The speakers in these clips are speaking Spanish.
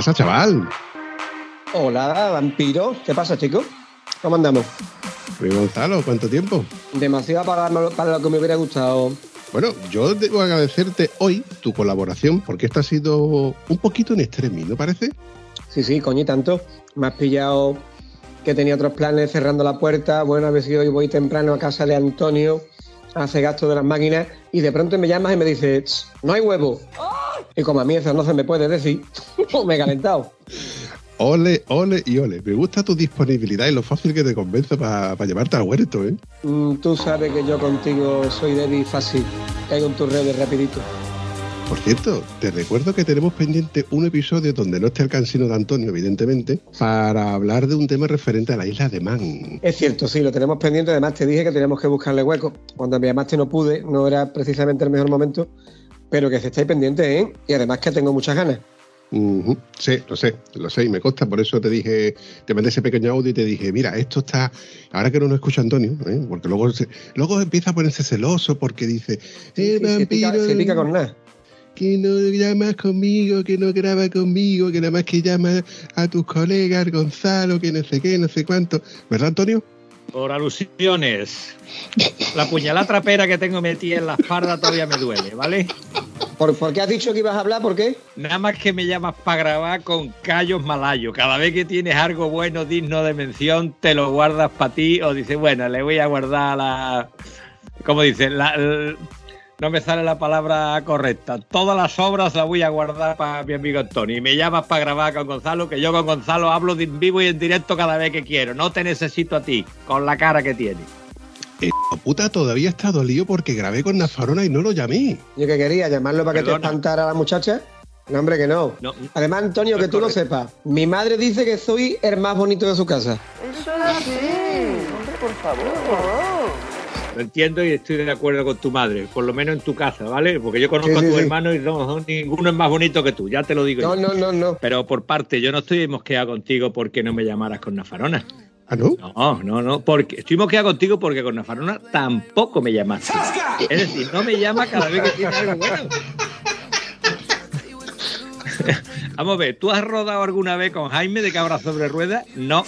Pasa, chaval? Hola, vampiro. ¿Qué pasa, chico? ¿Cómo andamos? Oye, Gonzalo, ¿cuánto tiempo? Demasiado para, para lo que me hubiera gustado. Bueno, yo debo agradecerte hoy tu colaboración, porque esta ha sido un poquito en extremis, ¿no parece? Sí, sí, coño, y tanto. Me has pillado que tenía otros planes cerrando la puerta. Bueno, a ver si hoy voy temprano a casa de Antonio a hacer gasto de las máquinas y de pronto me llamas y me dices, no hay huevo. Y como a mí eso no se me puede decir, me he calentado. Ole, ole y ole. Me gusta tu disponibilidad y lo fácil que te convence para llevarte al huerto, ¿eh? Mm, tú sabes que yo contigo soy débil fácil. Caigo en tus redes rapidito. Por cierto, te recuerdo que tenemos pendiente un episodio donde no esté el cansino de Antonio, evidentemente, para hablar de un tema referente a la isla de Man. Es cierto, sí, lo tenemos pendiente. Además, te dije que teníamos que buscarle hueco. Cuando me llamaste no pude, no era precisamente el mejor momento, pero que se estáis pendientes, ¿eh? Y además que tengo muchas ganas. Sí, lo sé, lo sé y me consta, por eso te dije, te mandé ese pequeño audio y te dije, mira, esto está, ahora que no nos escucha Antonio, ¿eh? porque luego, se- luego empieza a ponerse celoso porque dice, Sí, sí, se, pica, vampiro se pica con nada. que no llamas conmigo, que no graba conmigo, que nada más que llama a tus colegas, Gonzalo, que no sé qué, no sé cuánto, ¿verdad Antonio? Por alusiones. La puñalada trapera que tengo metida en la espalda todavía me duele, ¿vale? ¿Por, por qué has dicho que ibas a hablar? ¿Por qué? Nada más que me llamas para grabar con callos malayos. Cada vez que tienes algo bueno, digno de mención, te lo guardas para ti o dices, bueno, le voy a guardar la... ¿Cómo dices? La- no me sale la palabra correcta. Todas las obras las voy a guardar para mi amigo Antonio. Y me llamas para grabar con Gonzalo, que yo con Gonzalo hablo de en vivo y en directo cada vez que quiero. No te necesito a ti, con la cara que tienes. Eh, puta, todavía está dolido porque grabé con Nafarona y no lo llamé. Yo que quería llamarlo para que te espantara a la muchacha. No, hombre, que no. No. Además, Antonio, No que es tú lo sepas. Mi madre dice que soy el más bonito de su casa. Lo entiendo y estoy de acuerdo con tu madre, por lo menos en tu casa, ¿vale? Porque yo conozco Sí, sí, a tus sí. hermanos y no, no, ninguno es más bonito que tú, ya te lo digo No, yo. no, no, no. Pero por parte, yo no estoy mosqueado contigo porque no me llamaras con Nafarona. ¿Ah, no? No, no, no, porque estoy mosqueado contigo porque con Nafarona tampoco me llamaste. Es decir, no me llama cada vez que tiene algo bueno. Vamos a ver, ¿tú has rodado alguna vez con Jaime de Cabra sobre Ruedas? No.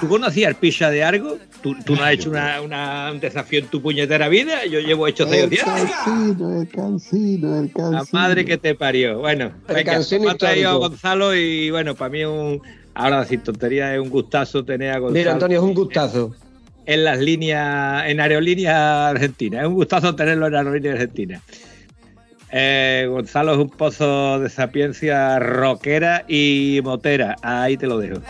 ¿Tú conocías el picha de Argo? ¿Tú, tú no has hecho una, una- un desafío en tu puñetera vida? Yo llevo hecho seis días. cansino, el cansino, el La madre que te parió. Bueno, venga, me ha traído a. Gonzalo y bueno, para mí es un. Ahora sin tontería es un gustazo tener a Gonzalo. Mira, Antonio, es un gustazo. En las líneas, en Aerolínea Argentina. Es un gustazo tenerlo en Aerolínea Argentina. Eh, Gonzalo es un pozo de sapiencia rockera y motera. Ahí te lo dejo.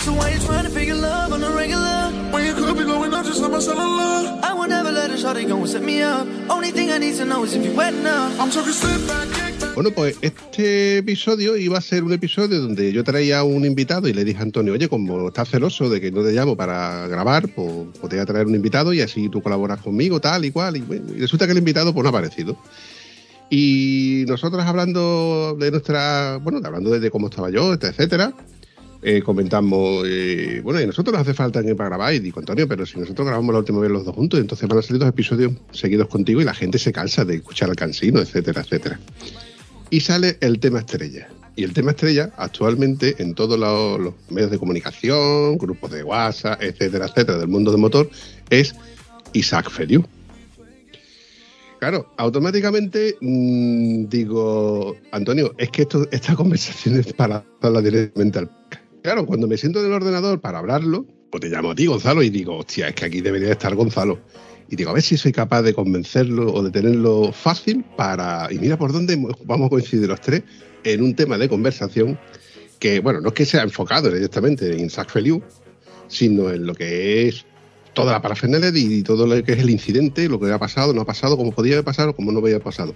So why you trying to figure love on the regular? When you could be going out, just let my cellular. I would never let a shorty go and set me up. Only thing I need to know is if you wet enough. I'm talking sit back, kick back. Bueno, pues este episodio iba a ser un episodio donde yo traía a un invitado y le dije a Antonio, oye, como estás celoso de que no te llamo para grabar, pues, pues te voy a traer un invitado y así tú colaboras conmigo, tal y cual. Y, bueno, y resulta que el invitado pues no ha aparecido. Y nosotros hablando de nuestra, bueno, hablando de cómo estaba yo, etcétera, eh, comentamos, eh, bueno, y nosotros nos hace falta alguien para grabar. Y digo, Antonio, pero si nosotros grabamos la última vez los dos juntos, entonces van a salir dos episodios seguidos contigo y la gente se cansa de escuchar al cansino, etcétera, etcétera y sale el tema estrella. Y el tema estrella actualmente en todos los, medios de comunicación, grupos de WhatsApp, etcétera, etcétera, del mundo del motor, es Isaac Feliu. Claro, automáticamente mm, digo, Antonio, es que esto, esta conversación es para hablarla directamente al... Claro, cuando me siento en el ordenador para hablarlo, pues te llamo a ti, Gonzalo, y digo, hostia, es que aquí debería estar Gonzalo. Y digo, a ver si soy capaz de convencerlo o de tenerlo fácil para... Y mira por dónde vamos a coincidir los tres en un tema de conversación que, bueno, no es que sea enfocado directamente en Isaac Feliu, sino en lo que es toda la parafernalia y todo lo que es el incidente, lo que ha pasado, no ha pasado, cómo podía haber pasado, cómo no había pasado.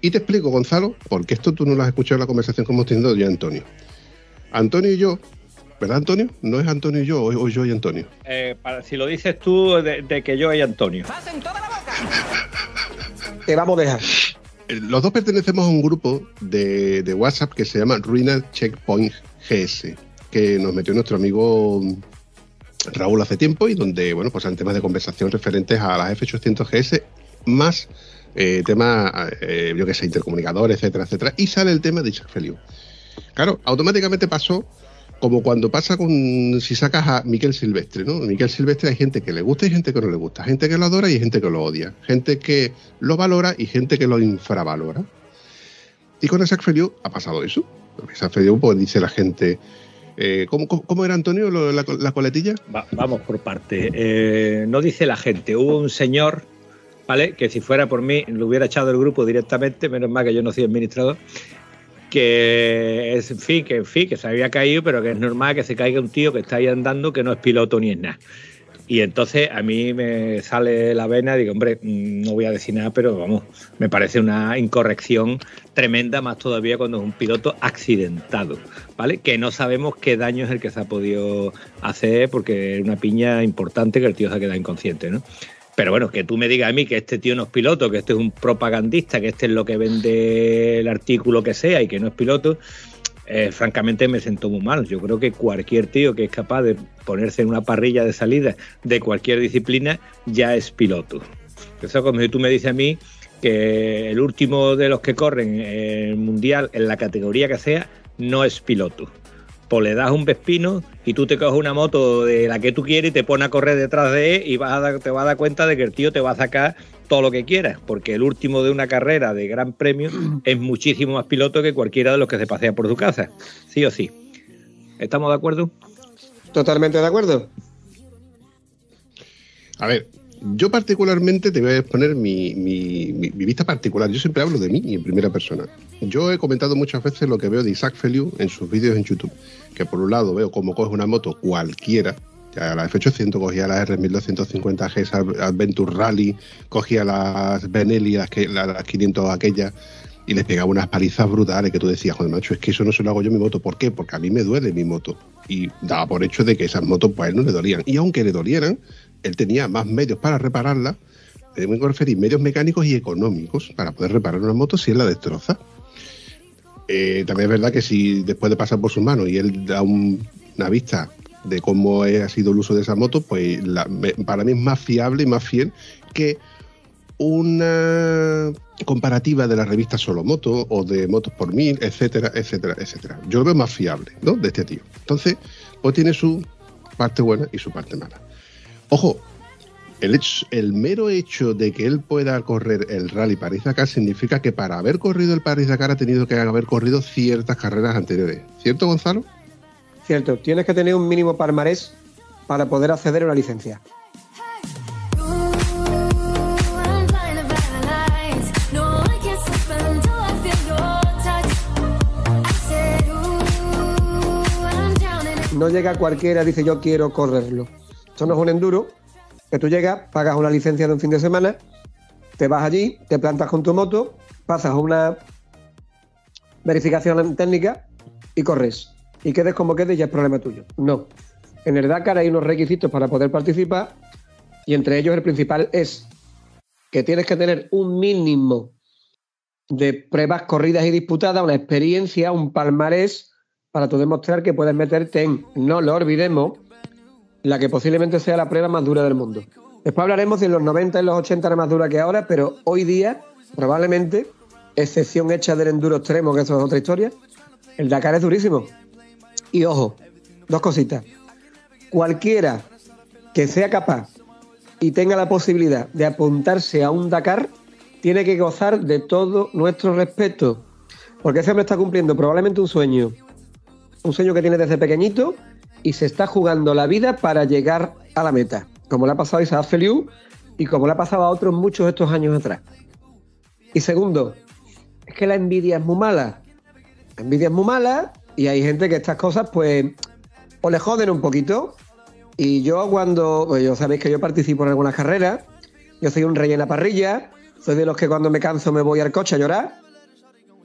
Y te explico, Gonzalo, porque esto tú no lo has escuchado en la conversación que hemos tenido yo Antonio. Antonio y yo, ¿verdad, Antonio? No es Antonio y yo, o, o yo y Antonio. Eh, para, si lo dices tú, de, de que yo y Antonio. Te vamos a dejar. Eh, Los dos pertenecemos a un grupo de, de WhatsApp que se llama Ruina Checkpoint GS, que nos metió nuestro amigo Raúl hace tiempo y donde, bueno, pues hay temas de conversación referentes a las F800 GS, más eh, temas, eh, yo que sé, intercomunicadores, etcétera, etcétera, y sale el tema de Isaac Feliu. Claro, automáticamente pasó como cuando pasa con si sacas a Miquel Silvestre, ¿no? Miquel Silvestre hay gente que le gusta y gente que no le gusta, gente que lo adora y gente que lo odia, gente que lo valora y gente que lo infravalora. Y con Isaac Feliu ha pasado eso. Isaac Feliu, pues dice la gente, eh, ¿cómo, era Antonio la, la coletilla? Va- vamos por parte. Eh, no dice la gente. Hubo un señor, ¿vale? Que si fuera por mí, lo hubiera echado del grupo directamente, menos mal que yo no soy administrador. Que es, en fin, que en fin, que se había caído, pero que es normal que se caiga un tío que está ahí andando, que no es piloto ni es nada. Y entonces a mí me sale la vena digo, hombre, mm, no voy a decir nada, pero vamos, me parece una incorrección tremenda, más todavía cuando es un piloto accidentado, ¿vale? Que no sabemos qué daño es el que se ha podido hacer porque es una piña importante que el tío se ha quedado inconsciente, ¿no? Pero bueno, que tú me digas a mí que este tío no es piloto, que este es un propagandista, que este es lo que vende el artículo que sea y que no es piloto, eh, francamente me siento muy mal. Yo creo que cualquier tío que es capaz de ponerse en una parrilla de salida de cualquier disciplina ya es piloto. Eso como si tú me dices a mí que el último de los que corren el mundial en la categoría que sea no es piloto. Pues le das un vespino y tú te coges una moto de la que tú quieres y te pones a correr detrás de él y vas a dar- te vas a dar cuenta de que el tío te va a sacar todo lo que quieras, porque el último de una carrera de gran premio es muchísimo más piloto que cualquiera de los que se pasea por su casa, sí o sí. ¿Estamos de acuerdo? Totalmente de acuerdo. A ver, yo particularmente te voy a exponer mi, vista particular. Yo siempre hablo de mí en primera persona. Yo he comentado muchas veces lo que veo de Isaac Feliu en sus vídeos en YouTube. Que por un lado veo cómo coge una moto cualquiera. Ya la F800 cogía la R1250G Adventure Rally, cogía las Benelli, las, que, las, las 500 aquellas, y les pegaba unas palizas brutales que tú decías, joder, macho, es que eso no se lo hago yo a mi moto. ¿Por qué? Porque a mí me duele mi moto. Y daba por hecho de que esas motos pues a él no le dolían. Y aunque le dolieran, él tenía más medios para repararla, tenemos que referir medios mecánicos y económicos para poder reparar una moto si él la destroza. Eh, también es verdad que si después de pasar por sus manos y él da un- una vista de cómo ha sido el uso de esa moto, pues la- me- para mí es más fiable y más fiel que una comparativa de la revista Solo Moto o de Motos por Mil, etcétera, etcétera, etcétera. Yo lo veo más fiable, ¿no? De este tío. Entonces, pues tiene su parte buena y su parte mala. Ojo, el, hecho- el mero hecho de que él pueda correr el Rally París-Dakar significa que para haber corrido el París-Dakar ha tenido que haber corrido ciertas carreras anteriores. ¿Cierto, Gonzalo? Cierto, tienes que tener un mínimo palmarés para poder acceder a una licencia. No llega cualquiera, dice yo quiero correrlo. Esto no es un enduro, que tú llegas, pagas una licencia de un fin de semana, te vas allí, te plantas con tu moto, pasas una verificación técnica y corres. Y quedes como quedes, ya es problema tuyo. No. En el Dakar hay unos requisitos para poder participar y entre ellos el principal es que tienes que tener un mínimo de pruebas corridas y disputadas, una experiencia, un palmarés para tú demostrar que puedes meterte en, no lo olvidemos, la que posiblemente sea la prueba más dura del mundo. Después hablaremos si en los 90 y los 80 era más dura que ahora, pero hoy día, probablemente, excepción hecha del enduro extremo, que eso es otra historia, el Dakar es durísimo. Y ojo, dos cositas. Cualquiera que sea capaz y tenga la posibilidad de apuntarse a un Dakar, tiene que gozar de todo nuestro respeto. Porque ese hombre está cumpliendo probablemente un sueño. Un sueño que tiene desde pequeñito y se está jugando la vida para llegar a la meta. Como le ha pasado a Isaac Feliu y como le ha pasado a otros muchos estos años atrás. Y segundo, es que la envidia es muy mala. La envidia es muy mala y hay gente que estas cosas, pues, o le joden un poquito Y yo cuando, pues yo sabéis que yo participo en algunas carreras, yo soy un rey en la parrilla, soy de los que cuando me canso me voy al coche a llorar,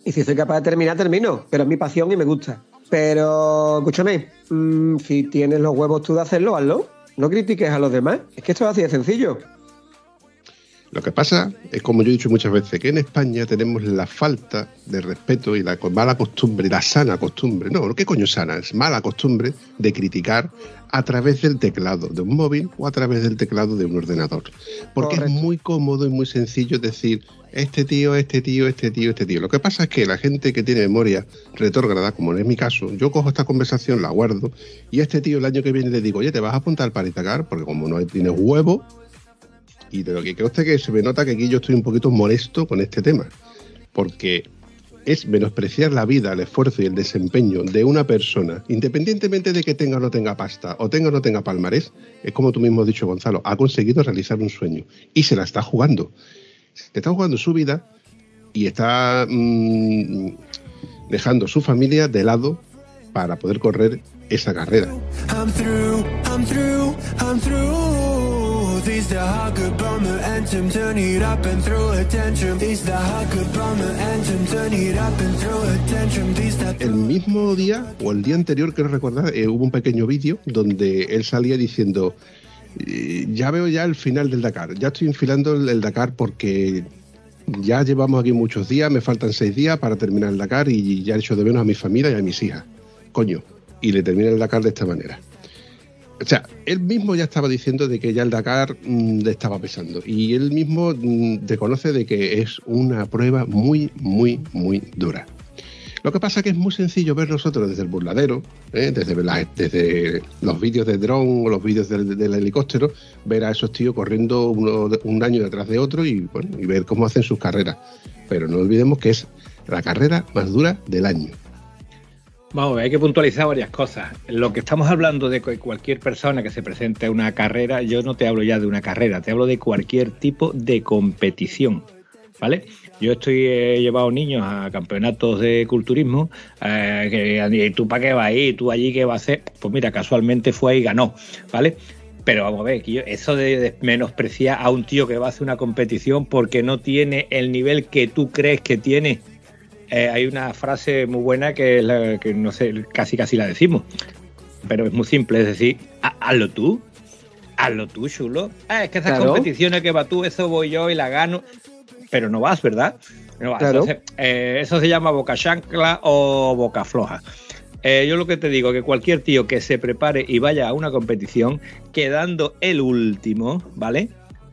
y si soy capaz de terminar, termino, pero es mi pasión y me gusta. Pero, escúchame, mm, si tienes los huevos tú de hacerlo, hazlo. No critiques a los demás. Es que esto es así de sencillo. Lo que pasa es, como yo he dicho muchas veces, que en España tenemos la falta de respeto y la mala costumbre, la sana costumbre, no, ¿qué coño sana? Es mala costumbre de criticar a través del teclado de un móvil o a través del teclado de un ordenador. Porque Correcto. es muy cómodo y muy sencillo decir, este tío, este tío, este tío, este tío. Lo que pasa es que la gente que tiene memoria retrógrada, como no es mi caso, yo cojo esta conversación, la guardo, y a este tío el año que viene le digo, oye, ¿te vas a apuntar para Itacar? Porque como no tienes huevo, y de lo que creo usted que se me nota que aquí yo estoy un poquito molesto con este tema, porque es menospreciar la vida, el esfuerzo y el desempeño de una persona, independientemente de que tenga o no tenga pasta, o tenga o no tenga palmarés, es como tú mismo has dicho, Gonzalo, ha conseguido realizar un sueño y se la está jugando. Se está jugando su vida y está mm, dejando su familia de lado para poder correr esa carrera. I'm. El mismo día o el día anterior, quiero recordar, eh, hubo un pequeño vídeo donde él salía diciendo, eh, ya veo ya el final del Dakar, ya estoy enfilando el Dakar porque ya llevamos aquí muchos días, me faltan seis días para terminar el Dakar y ya he hecho de menos a mi familia y a mis hijas. Coño, y le termina el Dakar de esta manera. O sea, él mismo ya estaba diciendo de que ya el Dakar mm, le estaba pesando y él mismo mm, reconoce de que es una prueba muy, muy, muy dura. Lo que pasa es que es muy sencillo ver nosotros desde el burladero, ¿eh? desde, la- desde los vídeos de dron o los vídeos del, helicóptero, ver a esos tíos corriendo uno un año detrás de otro y, bueno, y ver cómo hacen sus carreras. Pero no olvidemos que es la carrera más dura del año. Vamos, hay que puntualizar varias cosas. Lo que estamos hablando de cualquier persona que se presente a una carrera, yo no te hablo ya de una carrera, te hablo de cualquier tipo de competición, ¿vale? Yo estoy he llevado niños a campeonatos de culturismo, eh, que, ¿y tú para qué vas ahí? ¿Tú allí qué vas a hacer? Pues mira, casualmente fue y ganó, ¿vale? Pero vamos a ver, eso de menospreciar a un tío que va a hacer una competición porque no tiene el nivel que tú crees que tiene, eh, hay una frase muy buena que, es la, que no sé, casi casi la decimos, pero es muy simple, es decir, "Ha- hazlo tú, hazlo tú, chulo. Ah, es que esas Claro. competiciones que va tú, eso voy yo y la gano, pero no vas, ¿verdad? No vas. Claro. Entonces, eh, eso se llama boca chancla o boca floja. Eh, yo lo que te digo, que cualquier tío que se prepare y vaya a una competición quedando el último, ¿vale?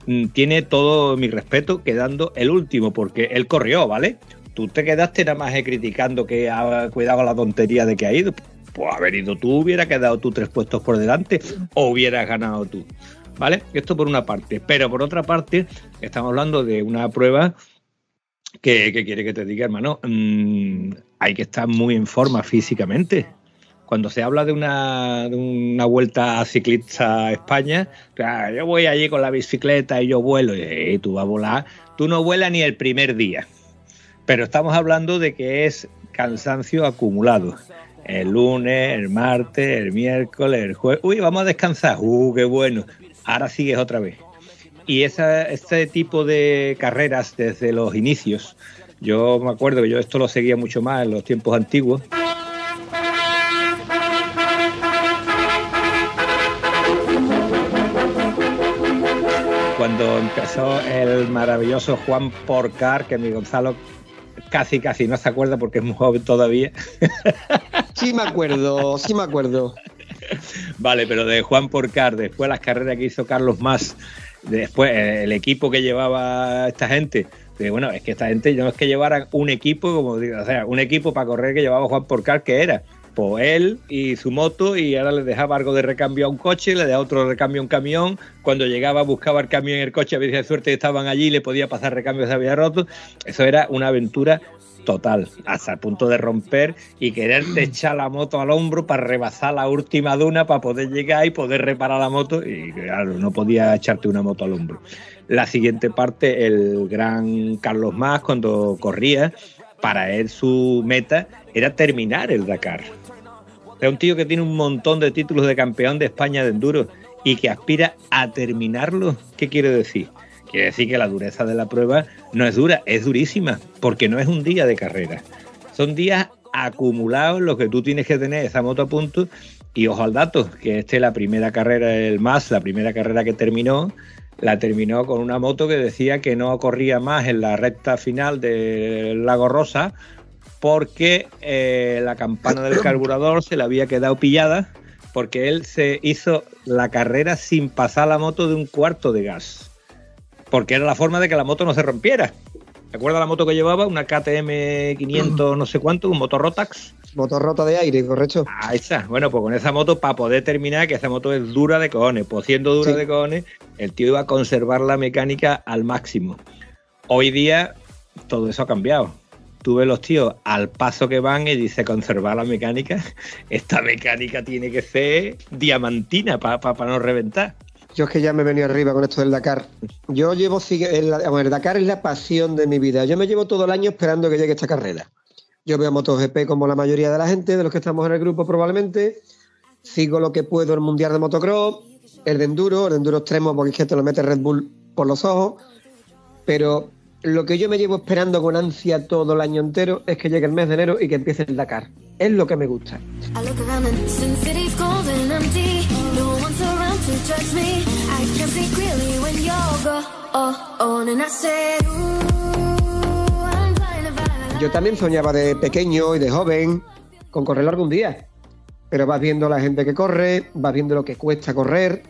Mm, Tiene todo mi respeto quedando el último, porque él corrió, ¿vale? Tú te quedaste nada más eh, criticando que ha cuidado la tontería de que ha ido. Pues haber ido tú, hubiera quedado tú tres puestos por delante o hubieras ganado tú. ¿Vale? Esto por una parte. Pero por otra parte, estamos hablando de una prueba que, que quiere que te diga, hermano, mm, hay que estar muy en forma físicamente. Cuando se habla de una, de una vuelta ciclista a España, claro, yo voy allí con la bicicleta y yo vuelo, y tú vas a volar, tú no vuelas ni el primer día. Pero estamos hablando de que es cansancio acumulado. El lunes, el martes, el miércoles, el jueves. Uy, vamos a descansar. Uh, qué bueno. Ahora sigues otra vez. Y esa, este tipo de carreras desde los inicios, yo me acuerdo que yo esto lo seguía mucho más en los tiempos antiguos. Cuando empezó el maravilloso Juan Porcar, que mi Gonzalo casi casi no se acuerda porque es muy joven todavía. Sí me acuerdo, sí me acuerdo. Vale, pero de Juan Porcar, después las carreras que hizo Carlos Más, después eh, el equipo que llevaba esta gente, bueno, es que esta gente no es que llevaran un equipo, como digo, o sea, un equipo para correr que llevaba Juan Porcar, que era pues él y su moto, y ahora le dejaba algo de recambio a un coche, le dejaba otro recambio a un camión. Cuando llegaba, buscaba el camión en el coche, a veces de suerte estaban allí, le podía pasar recambio, se había roto. Eso era una aventura total, hasta el punto de romper y quererte echar la moto al hombro para rebasar la última duna para poder llegar y poder reparar la moto. Y claro, no podía echarte una moto al hombro. La siguiente parte, el gran Carlos Más, cuando corría, para él su meta era terminar el Dakar. Es un tío que tiene un montón de títulos de campeón de España de enduro y que aspira a terminarlo. ¿Qué quiero decir? Quiere decir que la dureza de la prueba no es dura, es durísima, porque no es un día de carrera. Son días acumulados los que tú tienes que tener esa moto a punto. Y ojo al dato, que este la primera carrera del MAS, la primera carrera que terminó, la terminó con una moto que decía que no corría más en la recta final del Lago Rosa porque eh, la campana del carburador se le había quedado pillada porque él se hizo la carrera sin pasar la moto de un cuarto de gas porque era la forma de que la moto no se rompiera. ¿Te acuerdas la moto que llevaba? Una KTM 500 no sé cuánto, un motor Rotax. Motor rota de aire, correcto. Ahí está. Bueno, pues con esa moto, para poder terminar, que esa moto es dura de cojones, pues siendo dura Sí. de cojones, el tío iba a conservar la mecánica al máximo. Hoy día, todo eso ha cambiado. Tú ves los tíos al paso que van y dice conservar la mecánica. Esta mecánica tiene que ser diamantina para no reventar. Yo es que ya me he venido arriba con esto del Dakar. Yo llevo, el, el Dakar es la pasión de mi vida. Yo me llevo todo el año esperando que llegue esta carrera. Yo veo MotoGP como la mayoría de la gente, de los que estamos en el grupo probablemente. Sigo lo que puedo el Mundial de Motocross, el de Enduro, el de Enduro extremo porque es que te lo mete Red Bull por los ojos. Pero lo que yo me llevo esperando con ansia todo el año entero es que llegue el mes de enero y que empiece el Dakar. Es lo que me gusta. Yo también soñaba de pequeño y de joven con correr algún día. Pero vas viendo la gente que corre, vas viendo lo que cuesta correr,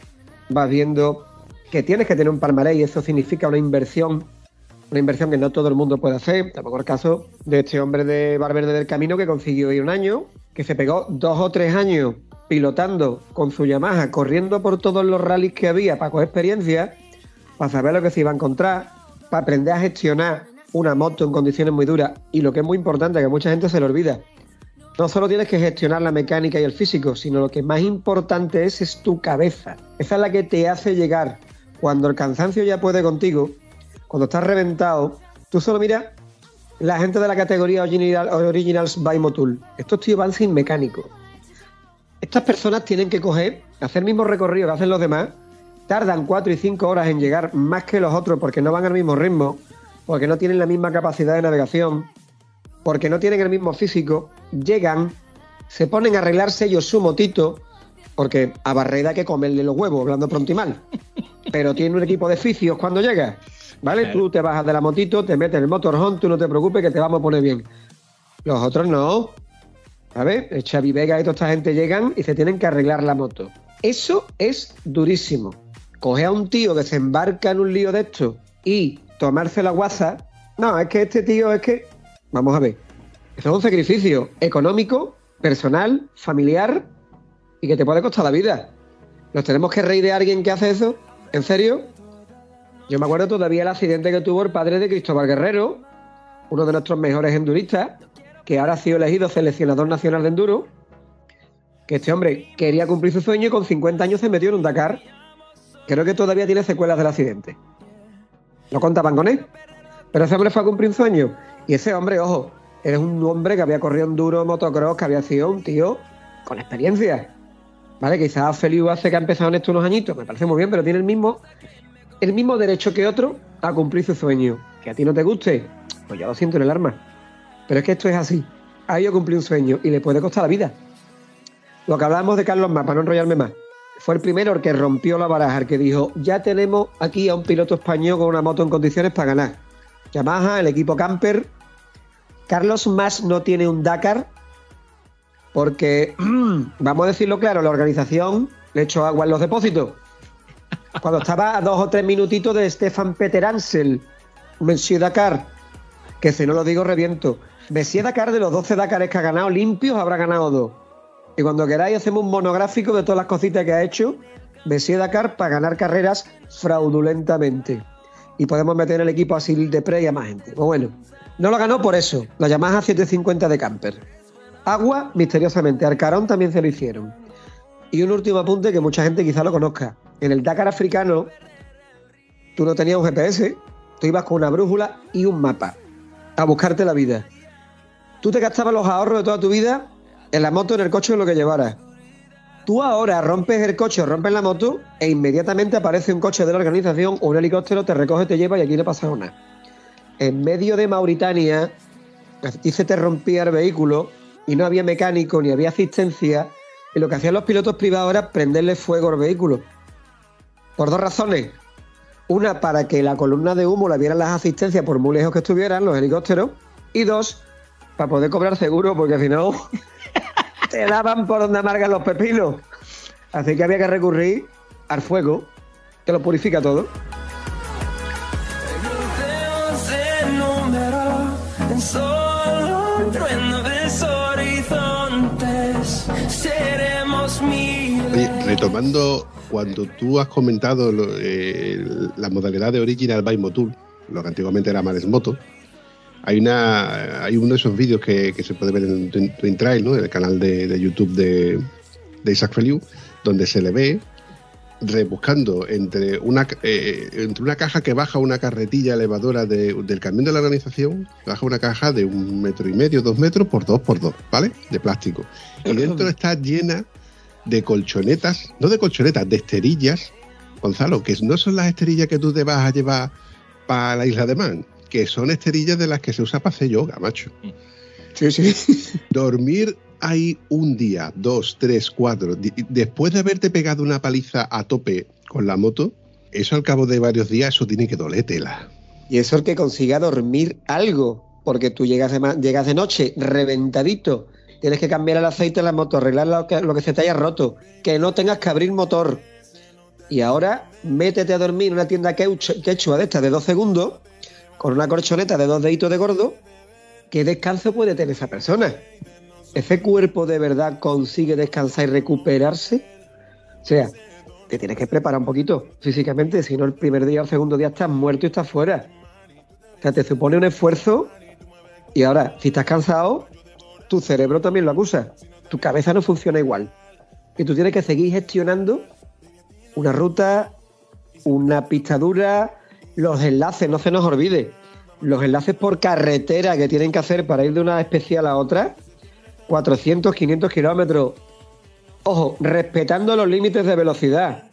vas viendo que tienes que tener un palmarés y eso significa una inversión, una inversión que no todo el mundo puede hacer. Tampoco el caso de este hombre de Valverde del Camino que consiguió ir un año, que se pegó dos o tres años pilotando con su Yamaha, corriendo por todos los rallies que había para coger experiencia, para saber lo que se iba a encontrar, para aprender a gestionar una moto en condiciones muy duras y lo que es muy importante, que mucha gente se le olvida. No solo tienes que gestionar la mecánica y el físico, sino lo que más importante es es tu cabeza. Esa es la que te hace llegar cuando el cansancio ya puede contigo, cuando estás reventado. Tú solo mira la gente de la categoría Original, Originals by Motul. Estos tíos van sin mecánico. Estas personas tienen que coger, hacer el mismo recorrido que hacen los demás, tardan 4 y 5 horas en llegar más que los otros porque no van al mismo ritmo, porque no tienen la misma capacidad de navegación, porque no tienen el mismo físico, llegan, se ponen a arreglarse ellos su motito, porque a Barreda hay que comerle los huevos, hablando pronto y mal, pero tiene un equipo de fisios cuando llega, ¿vale? Claro. Tú te bajas de la motito, te metes en el motorhome, tú no te preocupes que te vamos a poner bien. Los otros no, ¿sabes? El Xavi Vega y toda esta gente llegan y se tienen que arreglar la moto. Eso es durísimo. Coger a un tío que se embarca en un lío de esto y tomarse la guasa. No, es que este tío es que. Vamos a ver. Eso es un sacrificio económico, personal, familiar y que te puede costar la vida. ¿Nos tenemos que reír de alguien que hace eso? ¿En serio? Yo me acuerdo todavía el accidente que tuvo el padre de Cristóbal Guerrero, uno de nuestros mejores enduristas, que ahora ha sido elegido seleccionador nacional de enduro, que este hombre quería cumplir su sueño y con 50 años se metió en un Dakar. Creo que todavía tiene secuelas del accidente. No contaban con él. Pero ese hombre fue a cumplir un sueño. Y ese hombre, ojo, era un hombre que había corrido enduro, motocross, que había sido un tío con experiencia. ¿Vale? Quizás Feliu hace que ha empezado en esto unos añitos, me parece muy bien, pero tiene el mismo, el mismo derecho que otro a cumplir su sueño. Que a ti no te guste, pues ya lo siento en el arma. Pero es que esto es así. A cumplir un sueño y le puede costar la vida. Lo que hablábamos de Carlos Más, para no enrollarme más, fue el primero el que rompió la baraja, el que dijo, ya tenemos aquí a un piloto español con una moto en condiciones para ganar. Yamaha, el equipo Camper. Carlos Más no tiene un Dakar porque, vamos a decirlo claro, la organización le echó agua en los depósitos. Cuando estaba a dos o tres minutitos de Stefan Peter Ansel, Monsieur Dakar, que si no lo digo reviento. Monsieur Dakar de los 12 Dakares que ha ganado limpios habrá ganado dos. Y cuando queráis hacemos un monográfico de todas las cositas que ha hecho Monsieur Dakar para ganar carreras fraudulentamente. Y podemos meter en el equipo a Cyril Depre y a más gente. Pues bueno, no lo ganó por eso. La Yamaha 750 de Camper. Agua, misteriosamente. Arcarón también se lo hicieron. Y un último apunte que mucha gente quizá lo conozca. En el Dakar africano, tú no tenías un GPS, tú ibas con una brújula y un mapa a buscarte la vida. Tú te gastabas los ahorros de toda tu vida en la moto, en el coche en lo que llevaras. Tú ahora rompes el coche rompes la moto e inmediatamente aparece un coche de la organización o un helicóptero, te recoge, te lleva y aquí no pasa nada. En medio de Mauritania, aquí se te rompía el vehículo y no había mecánico ni había asistencia. Y lo que hacían los pilotos privados era prenderle fuego al vehículo. Por dos razones. Una, para que la columna de humo la vieran las asistencias por muy lejos que estuvieran los helicópteros. Y dos, para poder cobrar seguro, porque si no, te daban por donde amargan los pepinos. Así que había que recurrir al fuego, que lo purifica todo. Oye, retomando cuando tú has comentado lo- eh, la modalidad de Original by Motul, lo que antiguamente era Mares Moto, hay una hay uno de esos vídeos que, que se puede ver en Twin, Trail, ¿no? en el canal de, de YouTube de, de Isaac Feliu, donde se le ve rebuscando entre una, eh, entre una caja que baja una carretilla elevadora de- del camión de la organización, baja una caja de un metro y medio, dos metros por dos por dos, ¿vale? De plástico. Y dentro está llena de colchonetas, no de colchonetas, de esterillas, Gonzalo, que no son las esterillas que tú te vas a llevar para la isla de Man, que son esterillas de las que se usa para hacer yoga, macho. Sí, sí. Dormir ahí un día, dos, tres, cuatro, después de haberte pegado una paliza a tope con la moto, eso al cabo de varios días, eso tiene que doler tela. Y eso el que consiga dormir algo, porque tú llegas de, llegas de noche reventadito, tienes que cambiar el aceite de la moto, arreglar lo que, se te haya roto, que no tengas que abrir motor. Y ahora métete a dormir en una tienda quechu- quechua de estas de dos segundos, con una corchoneta de dos deditos de gordo, ¿qué descanso puede tener esa persona? ¿Ese cuerpo de verdad consigue descansar y recuperarse? O sea, te tienes que preparar un poquito físicamente, si no el primer día o el segundo día estás muerto y estás fuera. O sea, te supone un esfuerzo y ahora, si estás cansado, tu cerebro también lo acusa. Tu cabeza no funciona igual. Y tú tienes que seguir gestionando una ruta, una pista dura, los enlaces, no se nos olvide. Los enlaces por carretera que tienen que hacer para ir de una especial a otra, 400, 500 kilómetros. Ojo, respetando los límites de velocidad.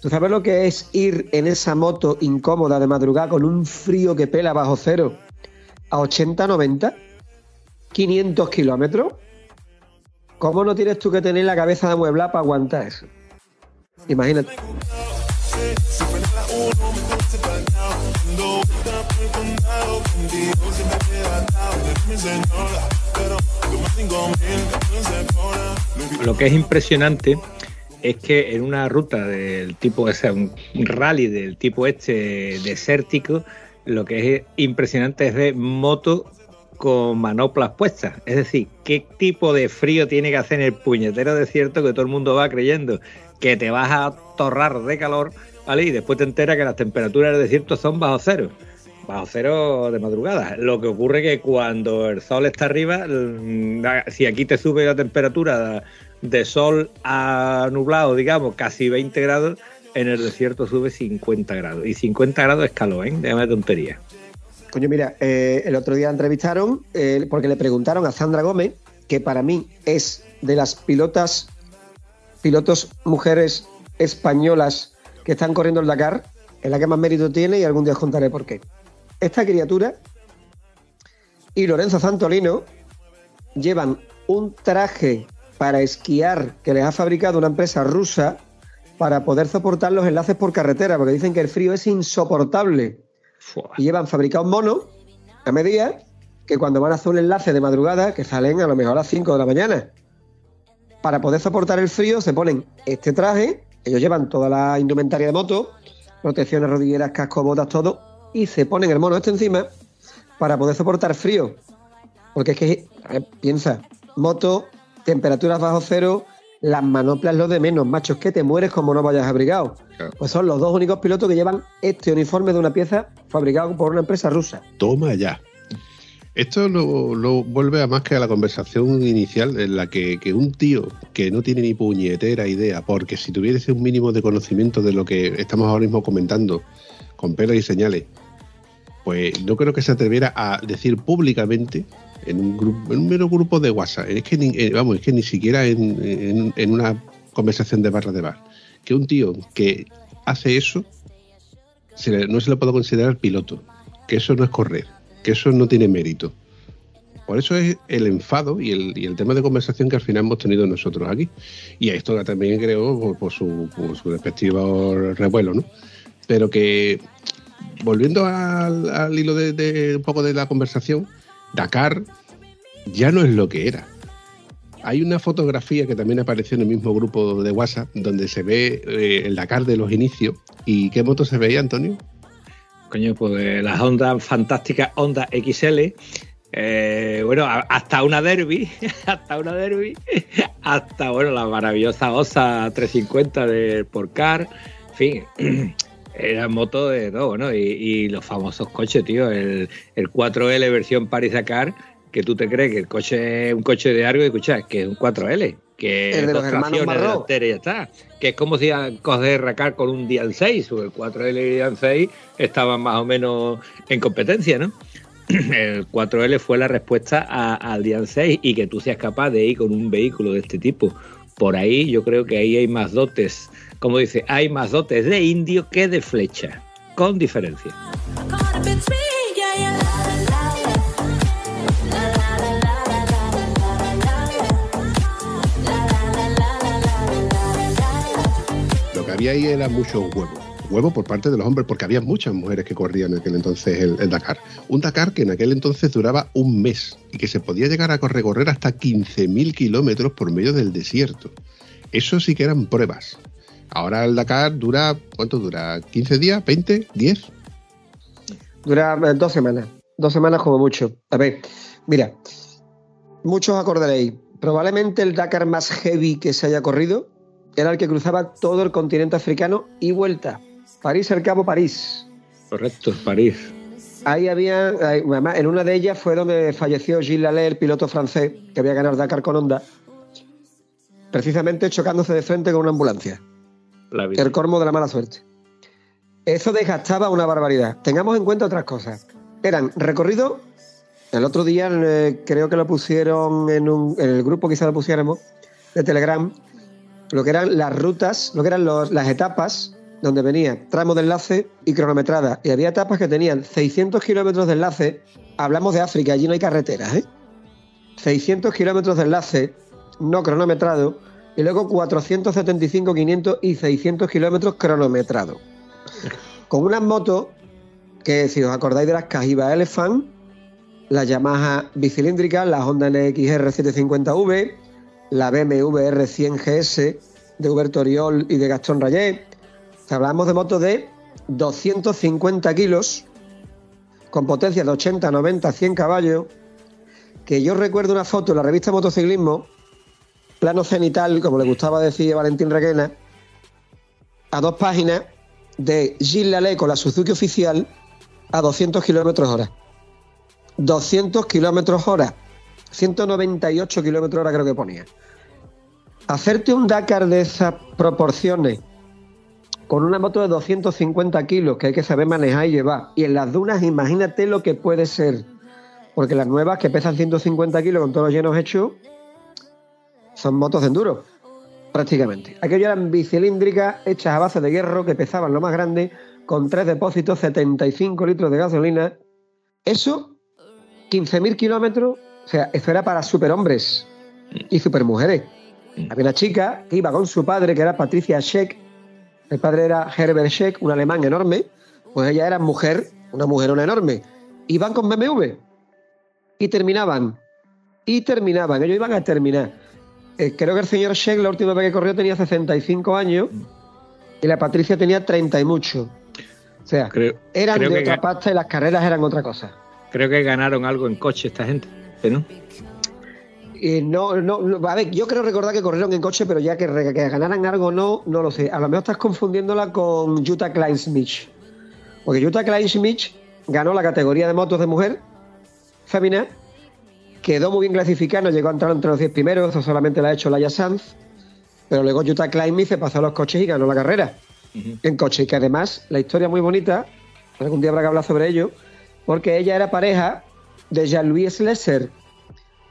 ¿Tú sabes lo que es ir en esa moto incómoda de madrugada con un frío que pela bajo cero a 80, 90? 500 kilómetros. ¿Cómo no tienes tú que tener la cabeza de amueblada para aguantar eso? Imagínate. Lo que es impresionante es que en una ruta del tipo, o sea, un rally del tipo este desértico, lo que es impresionante es ver moto con manoplas puestas. Es decir, qué tipo de frío tiene que hacer en el puñetero desierto que todo el mundo va creyendo que te vas a torrar de calor, ¿vale? Y después te enteras que las temperaturas del desierto son bajo cero. Bajo cero de madrugada. Lo que ocurre que cuando el sol está arriba, mm, si aquí te sube la temperatura de sol a nublado, digamos, casi 20 grados, en el desierto sube 50 grados. Y 50 grados es calor, ¿eh? Déjame tontería. Coño, mira, eh, el otro día entrevistaron, eh, porque le preguntaron a Sandra Gómez, que para mí es de las pilotas, pilotos mujeres españolas que están corriendo el Dakar, es la que más mérito tiene y algún día os contaré por qué. Esta criatura y Lorenzo Santolino llevan un traje para esquiar que les ha fabricado una empresa rusa para poder soportar los enlaces por carretera, porque dicen que el frío es insoportable Y llevan fabricados monos a medida que cuando van a hacer un enlace de madrugada, que salen a lo mejor a las 5 de la mañana, para poder soportar el frío se ponen este traje, ellos llevan toda la indumentaria de moto, protecciones, rodilleras, casco, botas, todo, y se ponen el mono este encima para poder soportar frío. Porque es que, piensa, moto, temperaturas bajo cero, las manoplas lo de menos, machos, que te mueres como no vayas abrigado. Claro. Pues son los dos únicos pilotos que llevan este uniforme de una pieza fabricado por una empresa rusa. Toma ya. Esto lo, lo vuelve a más que a la conversación inicial en la que, que un tío que no tiene ni puñetera idea, porque si tuviese un mínimo de conocimiento de lo que estamos ahora mismo comentando, con pelos y señales, pues no creo que se atreviera a decir públicamente en un grupo, en un mero grupo de WhatsApp. Es que ni, eh, vamos, es que ni siquiera en, en- una conversación de barra de bar. Que un tío que hace eso no se le puede considerar piloto, que eso no es correr, que eso no tiene mérito. Por eso es el enfado y el, y el tema de conversación que al final hemos tenido nosotros aquí. Y esto también creo por, su, por su respectivo revuelo, ¿no? Pero que, volviendo al, al hilo de un poco de la conversación, Dakar ya no es lo que era. Hay una fotografía que también apareció en el mismo grupo de WhatsApp donde se ve eh, el Dakar de los inicios. ¿Y qué moto se veía, Antonio? Coño, pues las ondas fantásticas Honda XL. eh, bueno, hasta una Derby, hasta una Derby, hasta bueno, la maravillosa Osa 350 de Porcar, en fin, eran motos de todo, ¿no? Y, y los famosos coches, tío, el, el 4L versión Paris Dakar, que tú te crees que el coche es un coche de algo y escucha, que es un 4L, que El de es los dos hermanos y ya está. Que es como si coger Racar con un Dian 6, o el 4L y Dian 6 estaban más o menos en competencia, ¿no? El 4L fue la respuesta al Dian 6 y que tú seas capaz de ir con un vehículo de este tipo. Por ahí yo creo que ahí hay más dotes, como dice, hay más dotes de indio que de flecha, con diferencia. Lo que había ahí era mucho huevo. Huevo por parte de los hombres, porque había muchas mujeres que corrían en aquel entonces el, Dakar. Un Dakar que en aquel entonces duraba un mes y que se podía llegar a recorrer hasta 15.000 kilómetros por medio del desierto. Eso sí que eran pruebas. Ahora el Dakar dura, ¿cuánto dura? ¿15 días? ¿20? ¿10? Dura eh, dos semanas. Dos semanas como mucho. A ver, mira, muchos acordaréis. Probablemente el Dakar más heavy que se haya corrido era el que cruzaba todo el continente africano y vuelta. París, el Cabo, París. Correcto, París. Ahí había, además, en una de ellas fue donde falleció Gilles Lallet, el piloto francés, que había ganado Dakar con Honda, precisamente chocándose de frente con una ambulancia. La vida. El cormo de la mala suerte. Eso desgastaba una barbaridad. Tengamos en cuenta otras cosas. Eran recorridos. El otro día eh, creo que lo pusieron en, un- en el grupo, quizá lo pusiéramos, de Telegram, lo que eran las rutas, lo que eran los- las etapas, donde venía tramo de enlace y cronometrada. Y había etapas que tenían 600 kilómetros de enlace. Hablamos de África, allí no hay carreteras, ¿eh? 600 kilómetros de enlace no cronometrado y luego 475, 500 y 600 kilómetros cronometrado. Con unas motos que, si os acordáis de las Cajiba Elephant, las Yamaha bicilíndricas, la Honda NXR 750V, la BMW R100 GS de Hubert Oriol y de Gastón Rayet. Hablamos de motos de 250 kilos, con potencias de 80, 90, 100 caballos, que yo recuerdo una foto en la revista Motociclismo, plano cenital, como le gustaba decir a Valentín Requena, a dos páginas de Gilles Lallet con la Suzuki oficial a 200 kilómetros hora. 200 kilómetros hora. 198 kilómetros hora creo que ponía. Hacerte un Dakar de esas proporciones con una moto de 250 kilos que hay que saber manejar y llevar. Y en las dunas, imagínate lo que puede ser. Porque las nuevas que pesan 150 kilos con todos los llenos hechos son motos de enduro, prácticamente. Aquello eran bicilíndricas hechas a base de hierro que pesaban lo más grande, con tres depósitos, 75 litros de gasolina. Eso, 15.000 kilómetros, o sea, eso era para superhombres y supermujeres. Había una chica que iba con su padre, que era Patricia Scheck. El padre era Herbert Scheck, un alemán enorme. Pues ella era mujer, una mujerona enorme. Iban con BMW y terminaban. Y terminaban, ellos iban a terminar. Eh, creo que el señor Scheck la última vez que corrió tenía 65 años y la Patricia tenía 30 y mucho. O sea, Creo, eran creo de otra pasta y las carreras eran otra cosa. creo que ganaron algo en coche esta gente, ¿no? Y no, no, no, a ver, yo creo recordar que corrieron en coche, pero ya que, ganaran algo no, no lo sé. A lo mejor estás confundiéndola con Jutta Klein-Smith. Porque Jutta Klein-Smith ganó la categoría de motos de mujer femina, quedó muy bien clasificada, no llegó a entrar entre los 10 primeros, eso solamente lo ha hecho Laia Sanz, pero luego Jutta Klein-Smith se pasó a los coches y ganó la carrera en coche. Y que además la historia muy bonita, algún día habrá que hablar sobre ello, porque ella era pareja de Jean-Louis Schlesser,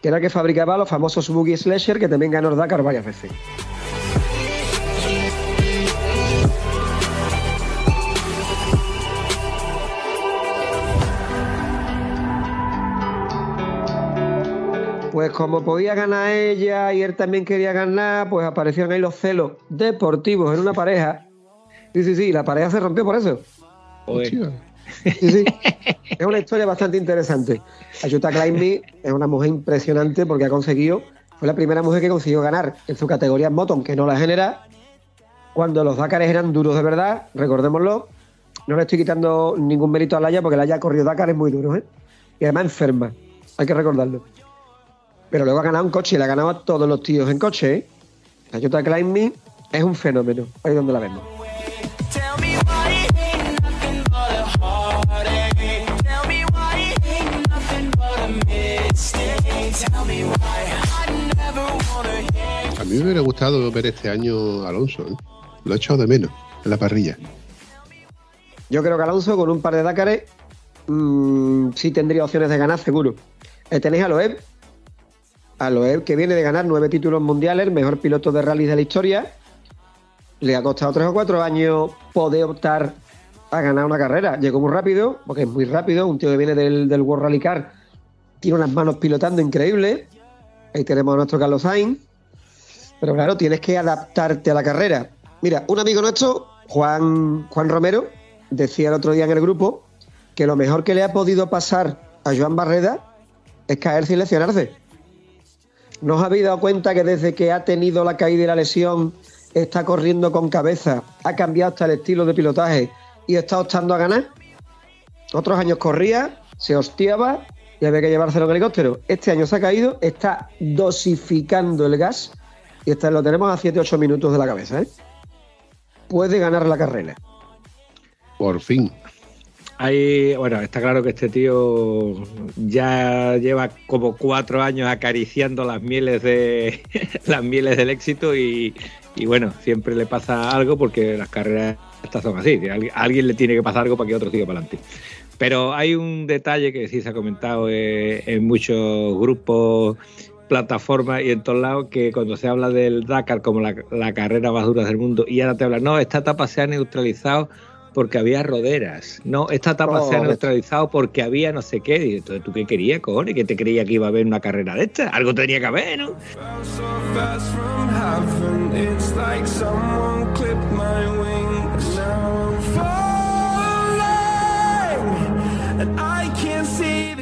que era el que fabricaba los famosos Boogie Slasher que también ganó el Dakar varias veces. Pues como podía ganar ella y él también quería ganar, pues aparecieron ahí los celos deportivos en una pareja. Sí, sí, sí, la pareja se rompió por eso. Sí, sí es una historia bastante interesante. Ayuta Climbing es una mujer impresionante porque ha conseguido, fue la primera mujer que consiguió ganar en su categoría en moto, aunque no la genera, cuando los Dakares eran duros de verdad, recordémoslo. No le estoy quitando ningún mérito a Laia porque Laia ha corrido Dakar muy duro, ¿eh? Y además enferma, hay que recordarlo. Pero luego ha ganado un coche le ha ganado a todos los tíos en coche, ¿eh? Ayuta Climbing es un fenómeno, ahí es donde la vemos. A mí me hubiera gustado ver este año Alonso. ¿eh? Lo he echado de menos en la parrilla. Yo creo que Alonso con un par de Dakares mm, sí tendría opciones de ganar, seguro. Eh, tenéis a Loeb, a Loeb que viene de ganar nueve títulos mundiales, mejor piloto de rally de la historia. Le ha costado tres o cuatro años poder optar a ganar una carrera. Llegó muy rápido, porque es muy rápido, un tío que viene del, del World Rally Car, tiene unas manos pilotando increíbles. Ahí tenemos a nuestro Carlos Sainz. Pero claro, tienes que adaptarte a la carrera. Mira, un amigo nuestro, Juan, Juan Romero, decía el otro día en el grupo que lo mejor que le ha podido pasar a Joan Barreda es caer sin lesionarse. ¿No os habéis dado cuenta que desde que ha tenido la caída y la lesión está corriendo con cabeza, ha cambiado hasta el estilo de pilotaje y está optando a ganar? Otros años corría, se hostiaba y había que llevárselo en helicóptero. Este año se ha caído, está dosificando el gas y está, lo tenemos a 7-8 minutos de la cabeza. ¿eh? Puede ganar la carrera. Por fin. Hay, bueno, está claro que este tío ya lleva como cuatro años acariciando las mieles de las mieles del éxito y, y bueno, siempre le pasa algo porque las carreras estas son así. a alguien le tiene que pasar algo para que otro siga para adelante. Pero hay un detalle que sí se ha comentado eh, en muchos grupos, plataformas y en todos lados, que cuando se habla del Dakar como la, la carrera más dura del mundo, y ahora te hablan, no, esta etapa se ha neutralizado porque había roderas. No, esta etapa se ha neutralizado porque había no sé qué. Y entonces, ¿tú qué querías, cojones? ¿Que te creía que iba a haber una carrera de esta? Algo tenía que haber, ¿no?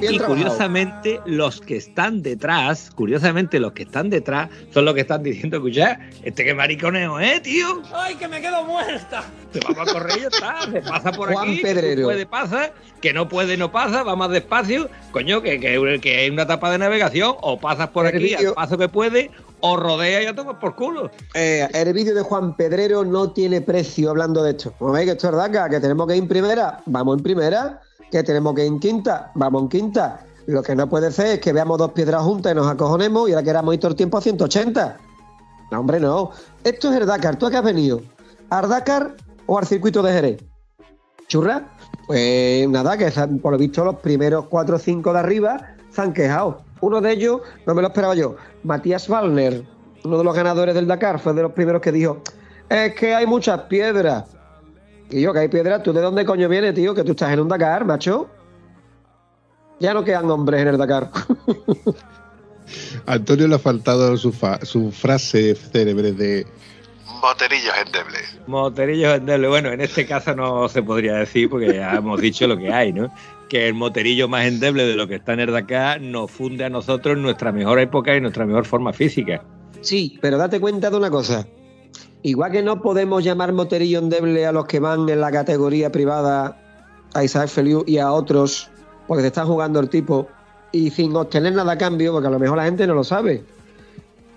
Bien y trabajado. curiosamente, los que están detrás, curiosamente, los que están detrás son los que están diciendo, escucha, este que mariconeo, ¿eh, tío? ¡Ay, que me quedo muerta! Te vamos a correr y está, se pasa por Juan aquí, Pedrero. que puede pasa, que no puede no pasa, va más despacio, coño, que, que, que hay una etapa de navegación, o pasas por El aquí vídeo- al paso que puede, o rodea y ya tomas por culo. Eh, el vídeo de Juan Pedrero no tiene precio hablando de esto. Como veis que esto es Dakar, que tenemos que ir en primera, vamos en primera, que tenemos que ir en quinta, vamos en quinta. Lo que no puede ser es que veamos dos piedras juntas y nos acojonemos y ahora queramos ir todo el tiempo a 180. No, hombre, no. Esto es el Dakar. ¿Tú a qué has venido? ¿Al Dakar o al circuito de Jerez? ¿Churra? Pues nada, que por lo visto los primeros 4 o 5 de arriba se han quejado. Uno de ellos, no me lo esperaba yo, Matías Wallner, uno de los ganadores del Dakar, fue de los primeros que dijo, es que hay muchas piedras. Y yo, que hay piedras, ¿tú de dónde coño vienes, tío? Que tú estás en un Dakar, macho. Ya no quedan hombres en el Dakar. Antonio le ha faltado su, fa- su frase célebre de moterillos endebles. Moterillos endebles. Bueno, en este caso no se podría decir porque ya hemos dicho lo que hay, ¿no? Que el moterillo más endeble de lo que está en el Dakar nos funde a nosotros en nuestra mejor época y nuestra mejor forma física. Sí, pero date cuenta de una cosa. Igual que no podemos llamar moterillo endeble a los que van en la categoría privada, a Isaac Feliu y a otros, porque te están jugando el tipo, y sin obtener nada a cambio, porque a lo mejor la gente no lo sabe.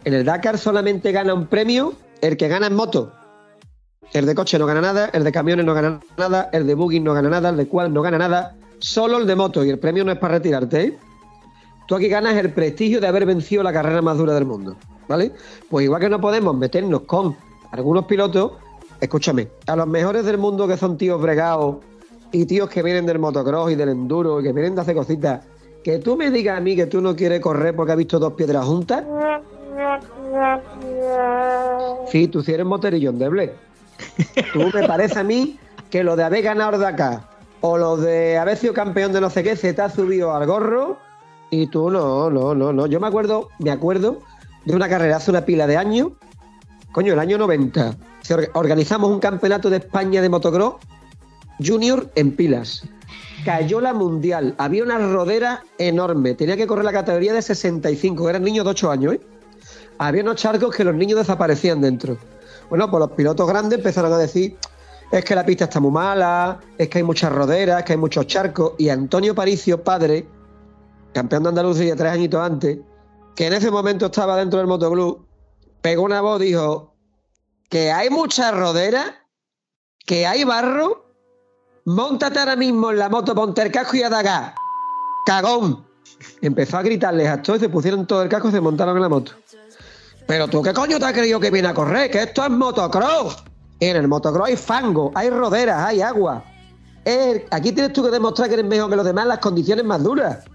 En el Dakar solamente gana un premio el que gana en moto. El de coche no gana nada, el de camiones no gana nada, el de buggy no gana nada, el de cual no gana nada, solo el de moto, y el premio no es para retirarte, ¿eh? Tú aquí ganas el prestigio de haber vencido la carrera más dura del mundo, ¿vale? Pues igual que no podemos meternos con algunos pilotos, escúchame, a los mejores del mundo que son tíos bregados y tíos que vienen del motocross y del enduro y que vienen de hacer cositas, que tú me digas a mí que tú no quieres correr porque has visto dos piedras juntas. Sí, tú sí eres moterillo endeble. Tú me parece a mí que lo de haber ganado de acá o lo de haber sido campeón de no sé qué se te ha subido al gorro Y tú no, no, no, no. Yo me acuerdo, me acuerdo de una carrera hace una pila de años, coño, el año 90. Se or- organizamos un campeonato de España de motocross junior en pilas. Cayó la mundial, había una rodera enorme, tenía que correr la categoría de 65, eran niños de 8 años, ¿eh? Había unos charcos que los niños desaparecían dentro. Bueno, pues los pilotos grandes empezaron a decir, es que la pista está muy mala, es que hay muchas roderas, es que hay muchos charcos. Y Antonio Paricio, padre, campeón de Andalucía tres añitos antes, que en ese momento estaba dentro del motoclub, pegó una voz, dijo que hay muchas roderas, que hay barro, montate ahora mismo en la moto, ponte el casco y a dar gas. ¡Cagón! Empezó a gritarles a todos se pusieron todo el casco y se montaron en la moto. Pero tú, ¿qué coño te has creído que viene a correr? Que esto es motocross. En el motocross hay fango, hay roderas, hay agua. Aquí tienes tú que demostrar que eres mejor que los demás en las condiciones más duras.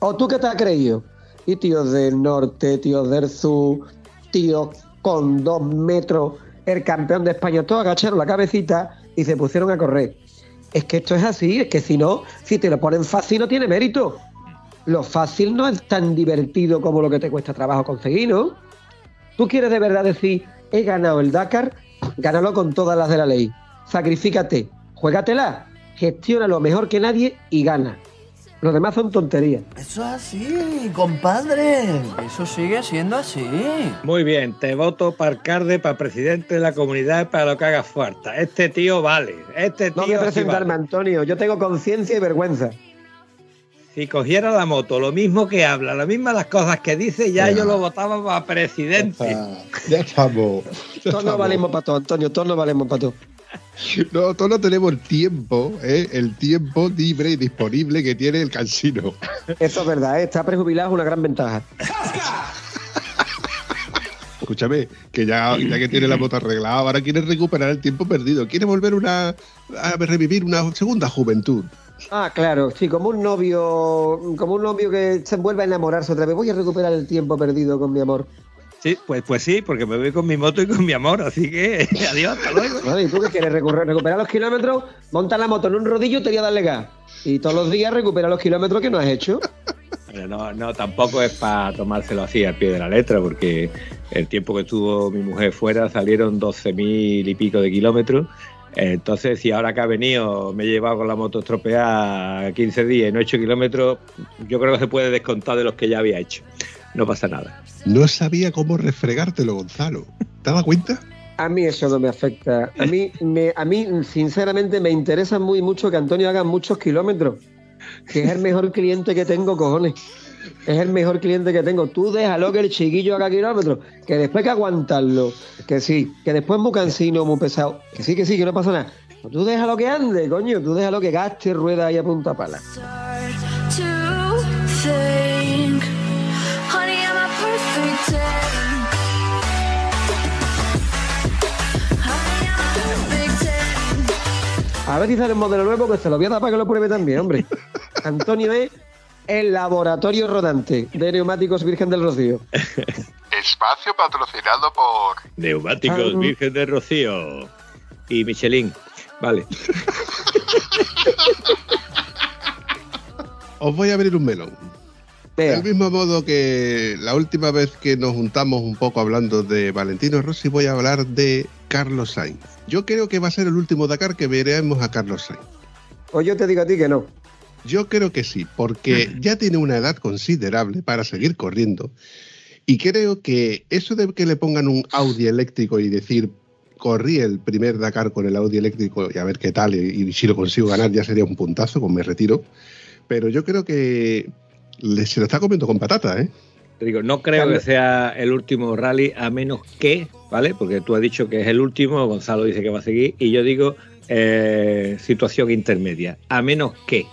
¿O tú qué te has creído? Y tíos del norte, tíos del sur, tíos con dos metros, el campeón de España, todos agacharon la cabecita y se pusieron a correr. Es que esto es así, es que si no, si te lo ponen fácil no tiene mérito. Lo fácil no es tan divertido como lo que te cuesta trabajo conseguir, ¿no? ¿Tú quieres de verdad decir, he ganado el Dakar? Gánalo con todas las de la ley. Sacrifícate, juégatela, gestiona lo mejor que nadie y gana. Los demás son tonterías. Eso es así, compadre. Eso sigue siendo así. Muy bien, te voto para alcalde, para presidente de la comunidad, para lo que haga falta. Este tío vale. Este tío No voy a sí presentarme, vale. Antonio. Yo tengo conciencia y vergüenza. Si cogiera la moto, lo mismo que habla, lo mismas las cosas que dice, ya yo lo votaba para presidente. Ya estamos. ya Todos no valemos para todo, Antonio. Todos no valemos para todo. No, todos no tenemos el tiempo, ¿eh? el tiempo libre y disponible que tiene el cansino. Eso es verdad, ¿eh? estar prejubilado es una gran ventaja. Escúchame, que ya, ya que tiene la moto arreglada, ahora quiere recuperar el tiempo perdido. Quiere volver una, a revivir una segunda juventud. Ah, claro, sí, como un novio, como un novio que se vuelve a enamorarse otra vez. Voy a recuperar el tiempo perdido con mi amor. Sí, pues, pues sí, porque me voy con mi moto y con mi amor, así que adiós, hasta luego. ¿Y tú qué quieres? Recorrer- recuperar los kilómetros, monta la moto en un rodillo y te voy a darle gas. Y todos los días recupera los kilómetros que no has hecho. Pero no, no, tampoco es para tomárselo así al pie de la letra, porque el tiempo que estuvo mi mujer fuera salieron 12.000 y pico de kilómetros. Entonces, si ahora que ha venido me he llevado con la moto estropeada 15 días y no he hecho kilómetros, yo creo que se puede descontar de los que ya había hecho. No pasa nada. No sabía cómo refregártelo, Gonzalo. ¿Te dado cuenta? A mí eso no me afecta. A mí, me, a mí sinceramente, me interesa muy mucho que Antonio haga muchos kilómetros. Que es el mejor cliente que tengo, cojones. Es el mejor cliente que tengo. Tú déjalo que el chiquillo haga kilómetros. Que después hay que aguantarlo. Que sí. Que después es muy cansino, muy pesado. Que sí, que sí, que no pasa nada. Pero Tú déjalo que ande, coño. Tú déjalo que gaste rueda ahí a punta pala. A ver si sale un modelo nuevo que se lo voy a dar para que lo pruebe también, hombre. Antonio es el laboratorio rodante de neumáticos Virgen del Rocío. Espacio patrocinado por... Neumáticos Ah. Virgen de Rocío y Michelin. Vale. Os voy a abrir un melón. Vea. Del mismo modo que la última vez que nos juntamos un poco hablando de Valentino Rossi, voy a hablar de Carlos Sainz. Yo creo que va a ser el último Dakar que veremos a Carlos Sainz. O yo te digo a ti que no. Yo creo que sí, porque ya tiene una edad considerable para seguir corriendo. Y creo que eso de que le pongan un Audi eléctrico y decir, corrí el primer Dakar con el Audi eléctrico y a ver qué tal, y, y si lo consigo ganar ya sería un puntazo, pues me retiro. Pero yo creo que le- se lo está comiendo con patata, ¿eh? Te digo, no creo que sea el último rally, a menos que, ¿vale? Porque tú has dicho que es el último, Gonzalo dice que va a seguir, y yo digo eh, situación intermedia, a menos que.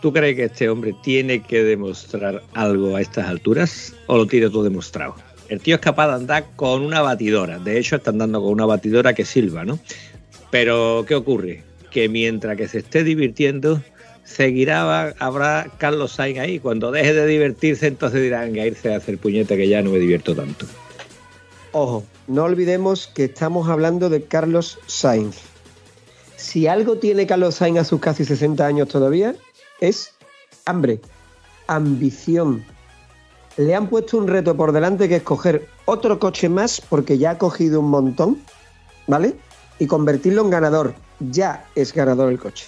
¿Tú crees que este hombre tiene que demostrar algo a estas alturas o lo tiene todo demostrado? El tío es capaz de andar con una batidora, de hecho está andando con una batidora que silba, ¿no? Pero, ¿qué ocurre? Que mientras que se esté divirtiendo, seguirá, habrá Carlos Sainz ahí. Cuando deje de divertirse, entonces dirán que irse a hacer puñete que ya no me divierto tanto. Ojo, no olvidemos que estamos hablando de Carlos Sainz. Si algo tiene Carlos Sainz a sus casi 60 años todavía, es hambre. ambición. Le han puesto un reto por delante que es coger otro coche más porque ya ha cogido un montón, ¿vale? Y convertirlo en ganador. Ya es ganador el coche.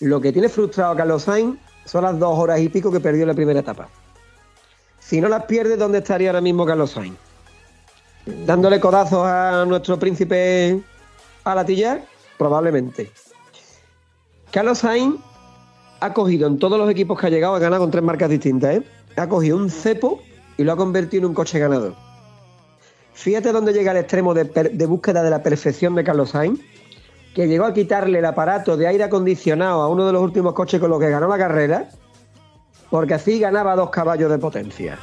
Lo que tiene frustrado a Carlos Sainz son las dos horas y pico que perdió la primera etapa. Si no las pierde, ¿dónde estaría ahora mismo Carlos Sainz? ¿Dándole codazos a nuestro príncipe a latillar? Probablemente. Carlos Sainz ha cogido en todos los equipos que ha llegado, ha ganado con tres marcas distintas, ¿eh? Ha cogido un cepo y lo ha convertido en un coche ganador. Fíjate dónde llega el extremo de, de búsqueda de la perfección de Carlos Sainz, que llegó a quitarle el aparato de aire acondicionado a uno de los últimos coches con los que ganó la carrera, porque así ganaba dos caballos de potencia.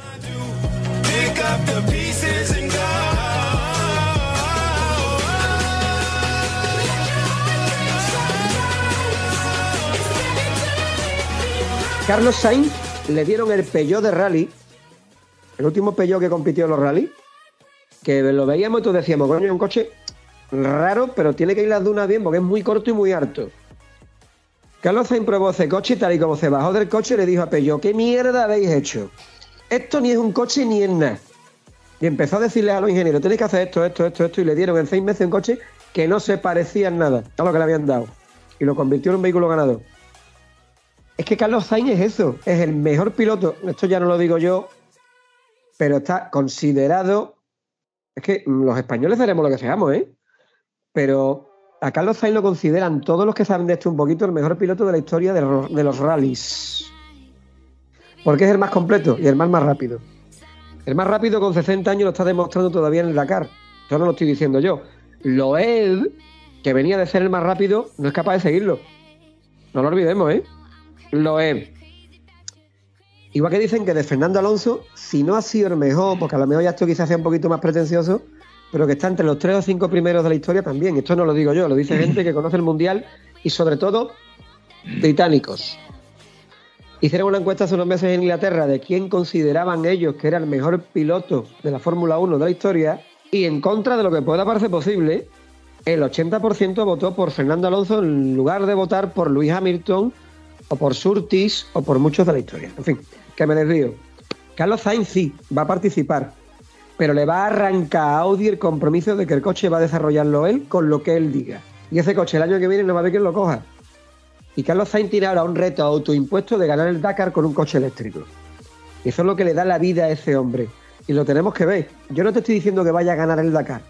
Carlos Sainz le dieron el Peugeot de rally, el último Peugeot que compitió en los rally, que lo veíamos y todos decíamos, coño, es un coche raro, pero tiene que ir las dunas bien porque es muy corto y muy alto. Carlos Sainz probó ese coche y tal y como se bajó del coche le dijo a Peugeot, ¿qué mierda habéis hecho? Esto ni es un coche ni es nada. Y empezó a decirle a los ingenieros, tenéis que hacer esto, esto, esto, esto, y le dieron en seis meses un coche que no se parecía en nada a lo que le habían dado. Y lo convirtió en un vehículo ganador. Es que Carlos Sainz es eso, es el mejor piloto. Esto ya no lo digo yo, pero está considerado. Es que mm, los españoles haremos lo que seamos, ¿eh? Pero a Carlos Sainz lo consideran todos los que saben de esto un poquito el mejor piloto de la historia de, los rallies. Porque es el más completo y el más, rápido. El más rápido con 60 años lo está demostrando todavía en el Dakar. Eso no lo estoy diciendo yo. Loeb, que venía de ser el más rápido, no es capaz de seguirlo. No lo olvidemos, ¿eh? Loeb. Igual que dicen que de Fernando Alonso, si no ha sido el mejor, porque a lo mejor ya esto quizás sea un poquito más pretencioso, pero que está entre los tres o cinco primeros de la historia también. Esto no lo digo yo, lo dice gente que conoce el Mundial y sobre todo británicos. Hicieron una encuesta hace unos meses en Inglaterra de quién consideraban ellos que era el mejor piloto de la Fórmula 1 de la historia y en contra de lo que pueda parecer posible, el 80% votó por Fernando Alonso en lugar de votar por Luis Hamilton o por Surtis o por muchos de la historia. En fin, que me desvío. Carlos Sainz sí, va a participar, pero le va a arrancar a Audi el compromiso de que el coche va a desarrollarlo él con lo que él diga. Y ese coche el año que viene no va a haber quien lo coja. Y Carlos Sainz tiene ahora un reto autoimpuesto de ganar el Dakar con un coche eléctrico. Y eso es lo que le da la vida a ese hombre. Y lo tenemos que ver. Yo no te estoy diciendo que vaya a ganar el Dakar,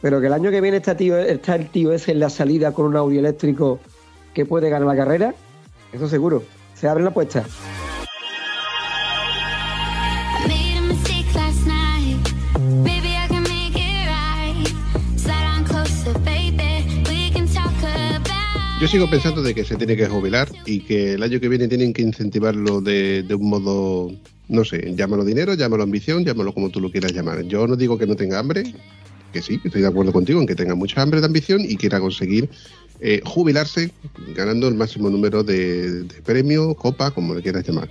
pero que el año que viene está, tío, está el tío ese en la salida con un Audi eléctrico que puede ganar la carrera, eso seguro. Se abre la apuesta. I made a mistake last night. Maybe I can make it right. Slide on closer, baby. We can talk about. Yo sigo pensando de que se tiene que jubilar y que el año que viene tienen que incentivarlo de, de un modo, no sé, llámalo dinero, llámalo ambición, llámalo como tú lo quieras llamar. Yo no digo que no tenga hambre, que sí, estoy de acuerdo contigo en que tenga mucha hambre de ambición y quiera conseguir eh, jubilarse ganando el máximo número de, premios, copa, como le quieras llamar.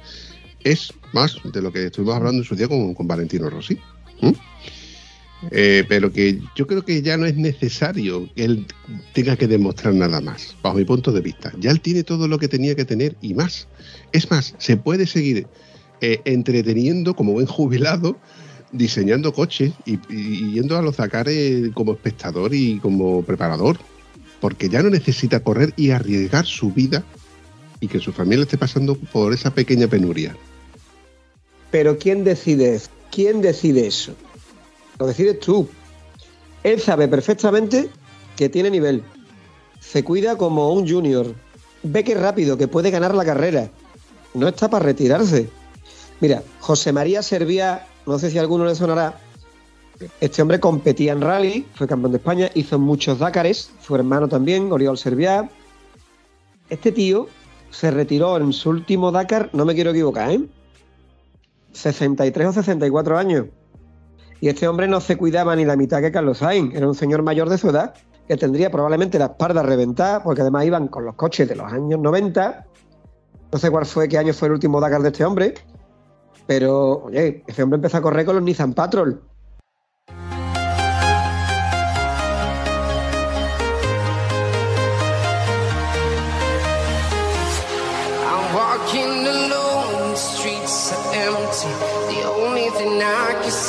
Es más de lo que estuvimos hablando en su día con, Valentino Rossi. Eh, pero que yo creo que ya no es necesario que él tenga que demostrar nada más, bajo mi punto de vista. Ya él tiene todo lo que tenía que tener y más. Es más, se puede seguir eh, entreteniendo como buen jubilado, diseñando coches y, yendo a los Dakares como espectador y como preparador, porque ya no necesita correr y arriesgar su vida y que su familia esté pasando por esa pequeña penuria. Pero ¿quién decide? ¿Quién decide eso? Lo decides tú. Él sabe perfectamente que tiene nivel. Se cuida como un junior. Ve que rápido, que puede ganar la carrera. No está para retirarse. Mira, José María Servía, no sé si a alguno le sonará. Este hombre competía en rally, fue campeón de España, hizo muchos Dakares, su hermano también, Oriol Serviá. Este tío se retiró en su último Dakar, no me quiero equivocar, ¿eh? 63 o 64 años. Y este hombre no se cuidaba ni la mitad que Carlos Sainz. Era un señor mayor de su edad que tendría probablemente la espalda reventada, porque además iban con los coches de los años 90. No sé cuál fue, qué año fue el último Dakar de este hombre. Pero, oye, ese hombre empezó a correr con los Nissan Patrol.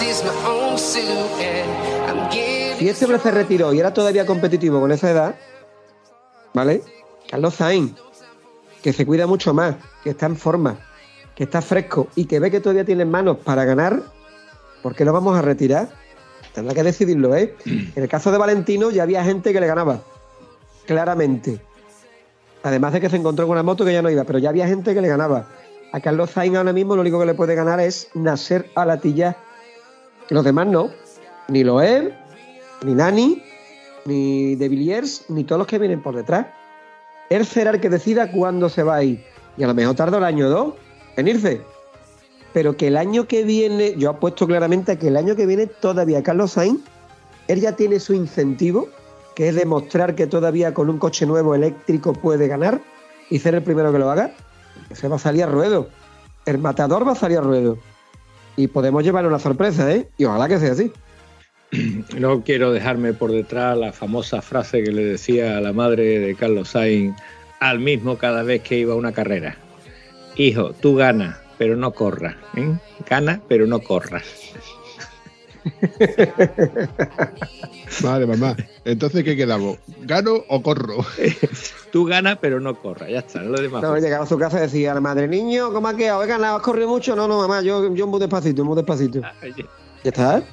Is my own suit, and I'm getting. Si este hombre se retiró y era todavía competitivo con esa edad, ¿vale? Carlos Sainz, que se cuida mucho más, que está en forma, que está fresco y que ve que todavía tiene manos para ganar, ¿por qué lo vamos a retirar? Tendrá que decidirlo, ¿eh? En el caso de Valentino ya había gente que le ganaba, claramente. Además de que se encontró con una moto que ya no iba, pero ya había gente que le ganaba. A Carlos Sainz ahora mismo lo único que le puede ganar es Nasser Alatilla. Los demás no. Ni Loeb, ni Nani, ni De Villiers, ni todos los que vienen por detrás. Él será el que decida cuándo se va a ir. Y a lo mejor tarda el año o dos en irse. Pero que el año que viene, yo apuesto claramente a que el año que viene todavía Carlos Sainz, él ya tiene su incentivo, que es demostrar que todavía con un coche nuevo eléctrico puede ganar y ser el primero que lo haga. Se va a salir a ruedo. El matador va a salir a ruedo. Y podemos llevar una sorpresa, ¿eh? Y ojalá que sea así. No quiero dejarme por detrás la famosa frase que le decía a la madre de Carlos Sainz al mismo cada vez que iba a una carrera. Hijo, tú ganas, pero no corras. ¿eh? Gana, pero no corras. Vale, mamá. Entonces, ¿qué quedamos? ¿Gano o corro? Tú ganas, pero no corras. Ya está, no lo demás. No, llegaba a su casa y decía a la madre, niño, ¿cómo has quedado? ¿He ganado? ¿Has corrido mucho? No, no, mamá, yo, yo muy despacito, muy despacito. Ya está. Ya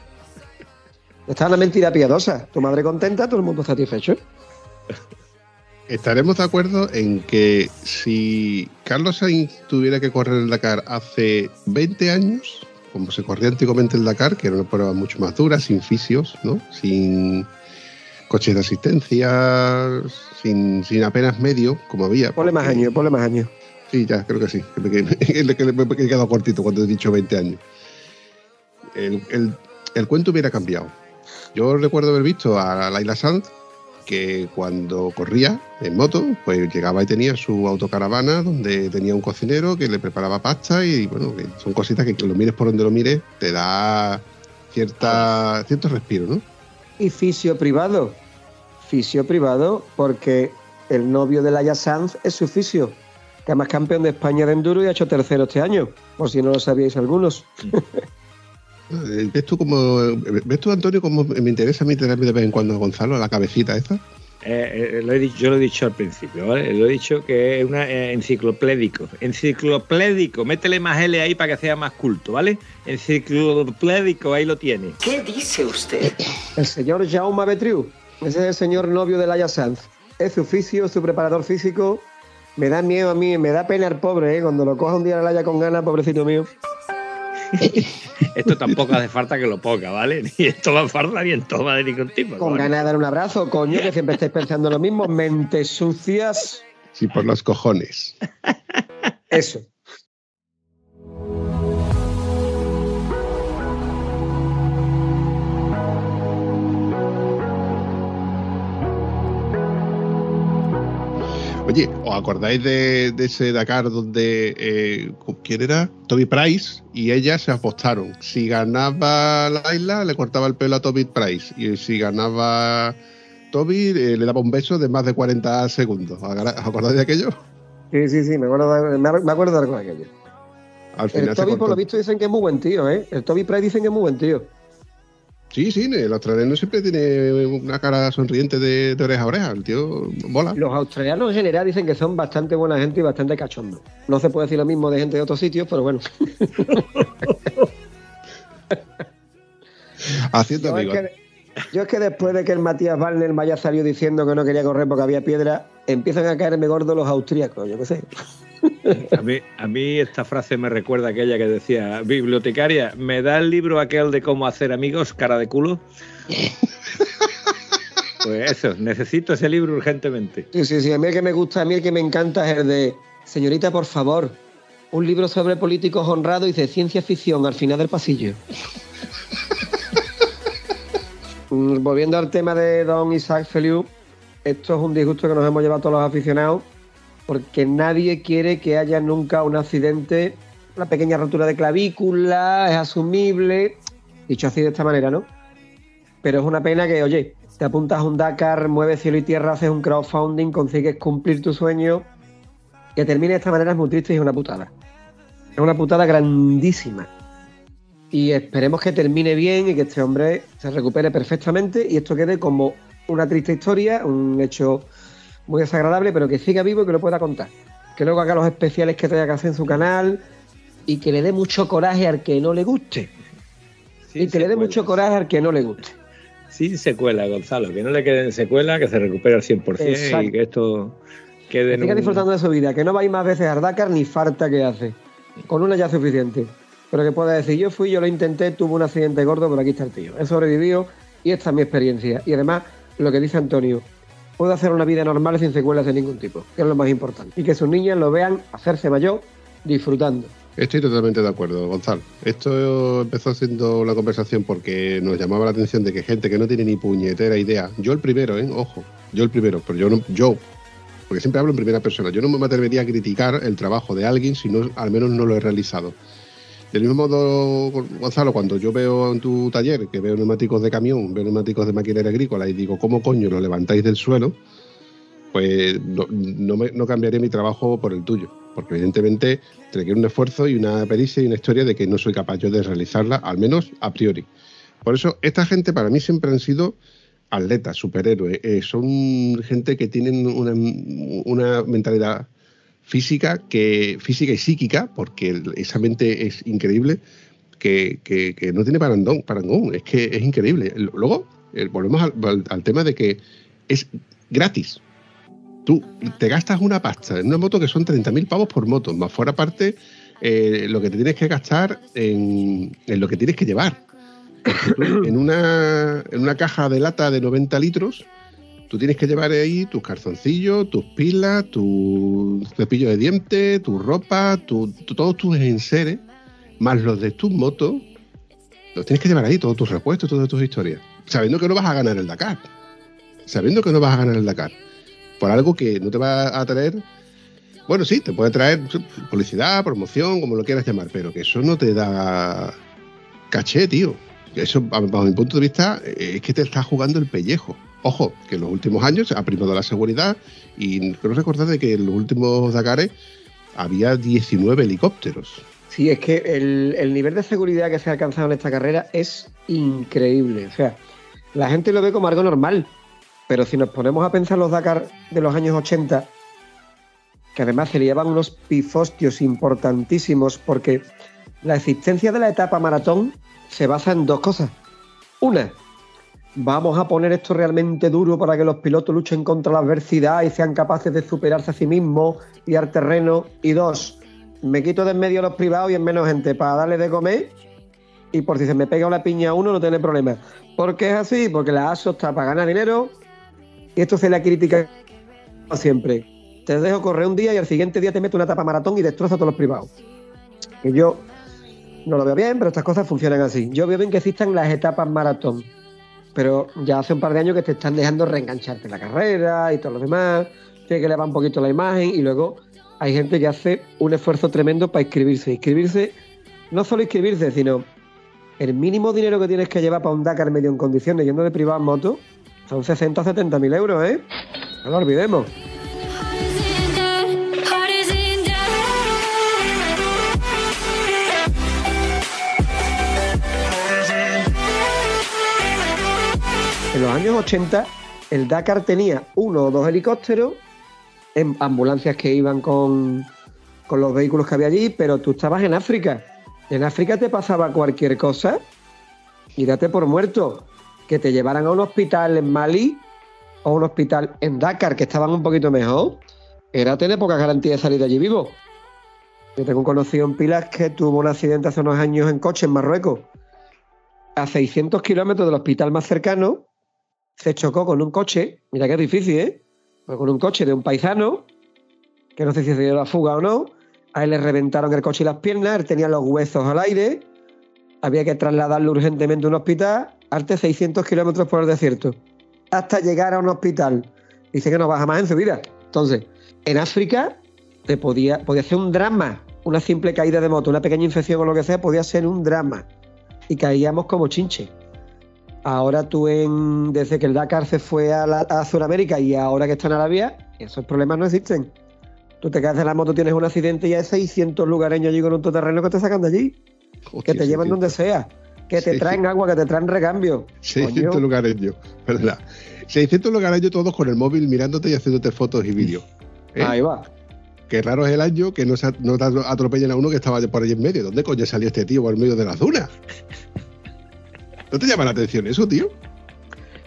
está la mentira piadosa. Tu madre contenta, todo el mundo satisfecho. Estaremos de acuerdo en que si Carlos Sainz tuviera que correr el Dakar hace 20 años, como se corría antiguamente el Dakar, que era una prueba mucho más dura, sin fisios, ¿no? sin coches de asistencia, sin, sin apenas medio, como había. Ponle más años, ponle más años. Sí, ya, creo que sí. Me, que- que me he quedado cortito cuando he dicho 20 años. El, el- el cuento hubiera cambiado. Yo recuerdo haber visto a Laila Sanz que cuando corría en moto, pues llegaba y tenía su autocaravana donde tenía un cocinero que le preparaba pasta y bueno, que son cositas que, que lo mires por donde lo mires, te da cierta, cierto respiro, ¿no? Y fisio privado. Fisio privado porque el novio de Laia Sanz es su fisio. Que además campeón de España de enduro y ha hecho tercero este año. Por si no lo sabíais algunos. Eh, ¿Ves tú, como, ¿Ves tú, Antonio, cómo me interesa a mí tenerme de vez en cuando a Gonzalo, a la cabecita esta? Eh, eh, lo he dicho, yo lo he dicho al principio, ¿vale? Lo he dicho que es una eh, encicloplédico. Encicloplédico, métele más L ahí para que sea más culto, ¿vale? Encicloplédico, ahí lo tiene. ¿Qué dice usted? El señor Jaume Betriu. Ese es el señor novio de Laia Sanz. Es su fisio, su preparador físico. Me da miedo a mí, me da pena el pobre, ¿eh? Cuando lo coja un día la Laia con ganas, pobrecito mío. Esto tampoco hace falta que lo ponga, ¿vale? Ni esto va a falta ni en toma de ningún tipo. Con coño. ganas de dar un abrazo, coño, que siempre estáis pensando lo mismo. Mentes sucias. Sí, por los cojones. Eso. Oye, ¿os acordáis de, de ese Dakar donde, eh, ¿quién era? Toby Price y ella se apostaron. Si ganaba Laila, le cortaba el pelo a Toby Price. Y si ganaba Toby, eh, le daba un beso de más de 40 segundos. ¿Os acordáis de aquello? Sí, sí, sí, me acuerdo de, me acuerdo de algo de aquello. Al final El Toby, por lo visto, dicen que es muy buen tío, ¿eh? El Toby Price dicen que es muy buen tío. Sí, sí, el australiano siempre tiene una cara sonriente de, de oreja a oreja. El tío mola. Los australianos en general dicen que son bastante buena gente y bastante cachondos. No se puede decir lo mismo de gente de otros sitios, pero bueno. Haciendo Yo es, amigos. que, yo es que después de que el Matías Wagner me haya salido diciendo que no quería correr porque había piedra, empiezan a caerme gordos los austríacos, yo qué sé. A mí, a mí esta frase me recuerda a aquella que decía, bibliotecaria, ¿me da el libro aquel de cómo hacer amigos, cara de culo? Pues eso, necesito ese libro urgentemente. Sí, sí, sí, a mí el que me gusta, a mí el que me encanta es el de, señorita, por favor, un libro sobre políticos honrados y de ciencia ficción al final del pasillo. Mm, Volviendo al tema de don Isaac Feliu, esto es un disgusto que nos hemos llevado todos los aficionados, porque nadie quiere que haya nunca un accidente, una pequeña rotura de clavícula, es asumible, dicho así de esta manera, ¿no? Pero es una pena que, oye, te apuntas a un Dakar, mueves cielo y tierra, haces un crowdfunding, consigues cumplir tu sueño, que termine de esta manera es muy triste y es una putada. Es una putada grandísima. Y esperemos que termine bien y que este hombre se recupere perfectamente y esto quede como una triste historia, un hecho muy desagradable, pero que siga vivo y que lo pueda contar. Que luego haga los especiales que tenga que hacer en su canal y que le dé mucho coraje al que no le guste. Sí, y que le dé mucho coraje al que no le guste. Sí, secuela, Gonzalo. Que no le queden secuela, que se recupere al 100% y Exacto. que esto quede Que siga un- disfrutando de su vida, que no va a ir más veces al Dakar ni falta que hace. Con una ya es suficiente. Pero que pueda decir, yo fui, yo lo intenté, tuve un accidente gordo, pero aquí está el tío. He sobrevivido y esta es mi experiencia. Y además, lo que dice Antonio, puedo hacer una vida normal sin secuelas de ningún tipo, que es lo más importante. Y que sus niñas lo vean hacerse mayor disfrutando. Estoy totalmente de acuerdo, Gonzalo. Esto empezó siendo una conversación porque nos llamaba la atención de que gente que no tiene ni puñetera idea, yo el primero, ¿eh? ojo, yo el primero, pero yo no, yo, porque siempre hablo en primera persona, yo no me atrevería a criticar el trabajo de alguien si no, al menos no lo he realizado. Del mismo modo, Gonzalo, cuando yo veo en tu taller que veo neumáticos de camión, veo neumáticos de maquinaria agrícola y digo, ¿cómo coño lo levantáis del suelo? Pues no, no, me- cambiaré mi trabajo por el tuyo, porque evidentemente requiere un esfuerzo y una pericia y una historia de que no soy capaz yo de realizarla, al menos a priori. Por eso, esta gente para mí siempre han sido atletas, superhéroes, eh, son gente que tienen una mentalidad física, que, física y psíquica, porque esa mente es increíble, que, que- no tiene parangón, parangón, es que es increíble. Luego, eh, volvemos al, al- tema de que es gratis. Tú te gastas una pasta en una moto que son 30.000 pavos por moto, más fuera aparte eh, lo que te tienes que gastar en, en lo que tienes que llevar. En, una, en una caja de lata de 90 litros, tú tienes que llevar ahí tus calzoncillos, tus pilas, tu cepillo de dientes, tu ropa, tu- tu- todos tus enseres, más los de tus motos, los tienes que llevar ahí, todos tus repuestos, todas tus historias, sabiendo que no vas a ganar el Dakar. Sabiendo que no vas a ganar el Dakar. Por algo que no te va a traer. Bueno, sí, te puede traer publicidad, promoción, como lo quieras llamar, pero que eso no te da caché, tío. Eso, bajo mi punto de vista, eh, es que te estás jugando el pellejo. Ojo, que en los últimos años ha primado la seguridad y creo recordar de que en los últimos Dakares había 19 helicópteros. Sí, es que el, el nivel de seguridad que se ha alcanzado en esta carrera es increíble. O sea, la gente lo ve como algo normal, pero si nos ponemos a pensar los Dakar de los años 80, que además se le llevan unos pifostios importantísimos, porque la existencia de la etapa maratón se basa en dos cosas. Una, vamos a poner esto realmente duro para que los pilotos luchen contra la adversidad y sean capaces de superarse a sí mismos y al terreno. Y dos, me quito de en medio a los privados y en menos gente para darle de comer y por si se me pega una piña a uno no tiene problema. ¿Por qué es así? Porque la ASO está para ganar dinero y esto se le critica siempre. Te dejo correr un día y al siguiente día te meto una etapa maratón y destroza a todos los privados. Que yo no lo veo bien, pero estas cosas funcionan así. Yo veo bien que existan las etapas maratón, pero ya hace un par de años que te están dejando reengancharte en la carrera y todo lo demás, tiene que elevar un poquito la imagen y luego hay gente que hace un esfuerzo tremendo para inscribirse. Inscribirse, no solo inscribirse, sino el mínimo dinero que tienes que llevar para un Dakar medio en condiciones yendo de privado en moto son 60 o 70 mil euros, ¿eh? No lo olvidemos. En los años 80, el Dakar tenía uno o dos helicópteros, en ambulancias que iban con, con los vehículos que había allí, pero tú estabas en África. En África te pasaba cualquier cosa y date por muerto. Que te llevaran a un hospital en Mali o a un hospital en Dakar, que estaban un poquito mejor, era tener poca garantía de salir de allí vivo. Yo tengo un conocido en Pilas que tuvo un accidente hace unos años en coche en Marruecos. A 600 kilómetros del hospital más cercano, se chocó con un coche, mira que es difícil, ¿eh? Pues con un coche de un paisano, que no sé si se dio la fuga o no, a él le reventaron el coche y las piernas, él tenía los huesos al aire, había que trasladarlo urgentemente a un hospital, arte 600 kilómetros por el desierto, hasta llegar a un hospital. Dice que no baja más en su vida. Entonces, en África te podía, podía ser un drama, una simple caída de moto, una pequeña infección o lo que sea, podía ser un drama. Y caíamos como chinche. Ahora tú en, desde que el Dakar se fue a, la, a Sudamérica y ahora que está en Arabia, esos problemas no existen. Tú te caes de la moto, tienes un accidente y hay 600 lugareños allí con un todoterreno que te sacan de allí. Hostia, que te llevan 600. donde sea, que te Sí. traen agua, que te traen recambio. 600 Coño. lugareños, ¿verdad? 600 lugareños todos con el móvil mirándote y haciéndote fotos y vídeos. ¿eh? Ahí va. Qué raro es el año que no, se, no te atropellen a uno que estaba por ahí en medio. ¿Dónde coño salió este tío por el medio de la zona? ¿No te llama la atención eso, tío?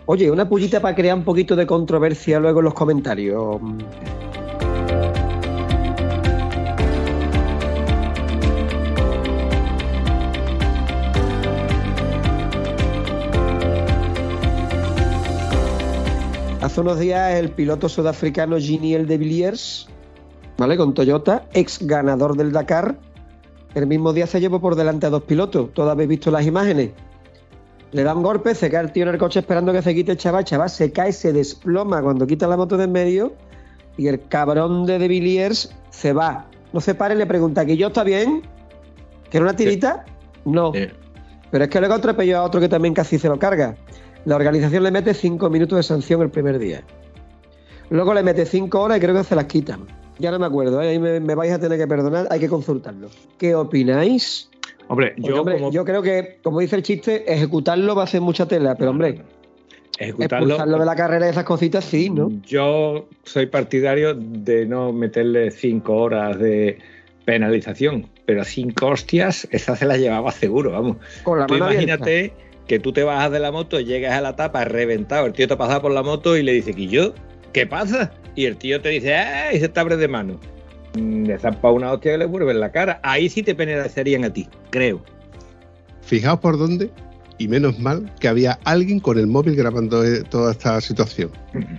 Oye, una pullita para crear un poquito de controversia luego en los comentarios. Hace unos días el piloto sudafricano Giniel de Villiers, ¿vale? Con Toyota, ex ganador del Dakar, el mismo día se llevó por delante a dos pilotos. Todos habéis visto las imágenes. Le da un golpe, se cae el tío en el coche esperando que se quite el chaval. Chaval se cae, se desploma cuando quita la moto de en medio y el cabrón de De Villiers se va. No se para y le pregunta, ¿que yo está bien? ¿Que era una tirita? No. Pero es que luego atropelló a otro que también casi se lo carga. La organización le mete cinco minutos de sanción el primer día. Luego le mete cinco horas y creo que se las quitan. Ya no me acuerdo, ¿eh? ahí me, me vais a tener que perdonar, hay que consultarlo. ¿Qué opináis? Hombre, Porque, yo hombre, como yo creo que, como dice el chiste, ejecutarlo va a ser mucha tela, pero hombre, ejecutarlo, expulsarlo de la carrera y esas cositas sí, ¿no? Yo soy partidario de no meterle cinco horas de penalización, pero cinco hostias, esa se la llevaba seguro, vamos. Con la Tú mano abierta. imagínate que tú te bajas de la moto, llegas a la tapa reventado, el tío te ha pasado por la moto y le dice, ¿y yo? ¿Qué pasa? Y el tío te dice, ¡ay! Y se te abre de mano. Mm, Le zampa una hostia que le vuelve en la cara. Ahí sí te penalizarían a ti, creo. Fijaos por dónde, y menos mal que había alguien con el móvil grabando eh, toda esta situación.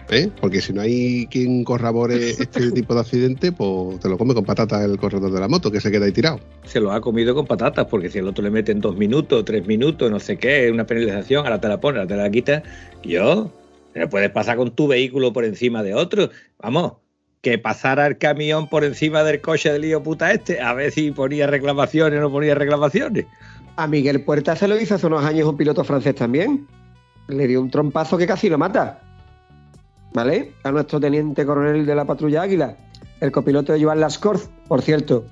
¿eh? Porque si no hay quien corrobore este tipo de accidente, pues te lo come con patatas el corredor de la moto, que se queda ahí tirado. Se lo ha comido con patatas, porque si el otro le mete en dos minutos, tres minutos, no sé qué, una penalización, ahora te la pone, ahora te la quita. Yo, no puedes pasar con tu vehículo por encima de otro. Vamos, que pasara el camión por encima del coche del lío puta este, a ver si ponía reclamaciones o no ponía reclamaciones. A Miguel Puerta se lo hizo hace unos años un piloto francés también. Le dio un trompazo que casi lo mata. ¿Vale? A nuestro teniente coronel de la patrulla Águila, el copiloto de Joan Lascorz. Por cierto,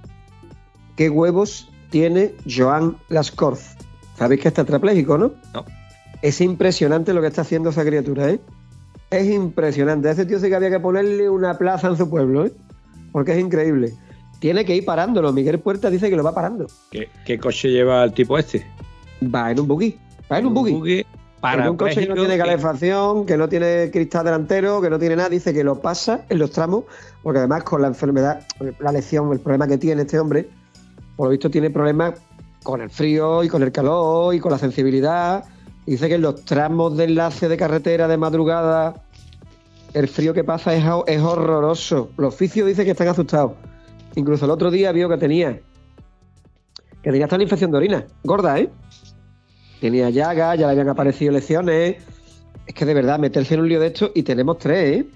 ¿qué huevos tiene Joan Lascorz? Sabéis que está tetrapléjico, ¿no? No. Es impresionante lo que está haciendo esa criatura, ¿eh? Es impresionante. A ese tío sí que había que ponerle una plaza en su pueblo, ¿eh? Porque es increíble. Tiene que ir parándolo. Miguel Puerta dice que lo va parando. ¿Qué, qué coche lleva el tipo este? Va en un buggy. Va en un buggy. para en un coche que no tiene calefacción, que no tiene cristal delantero, que no tiene nada, dice que lo pasa en los tramos, porque además con la enfermedad, la lesión, el problema que tiene este hombre, por lo visto tiene problemas con el frío y con el calor y con la sensibilidad. Dice que en los tramos de enlace de carretera de madrugada, el frío que pasa es, es horroroso. Los oficios dicen que están asustados. Incluso el otro día vio que tenía que tenía hasta una infección de orina, gorda, ¿eh? Tenía llagas, ya le habían aparecido lesiones. Es que de verdad, meterse en un lío de esto y tenemos tres, ¿eh?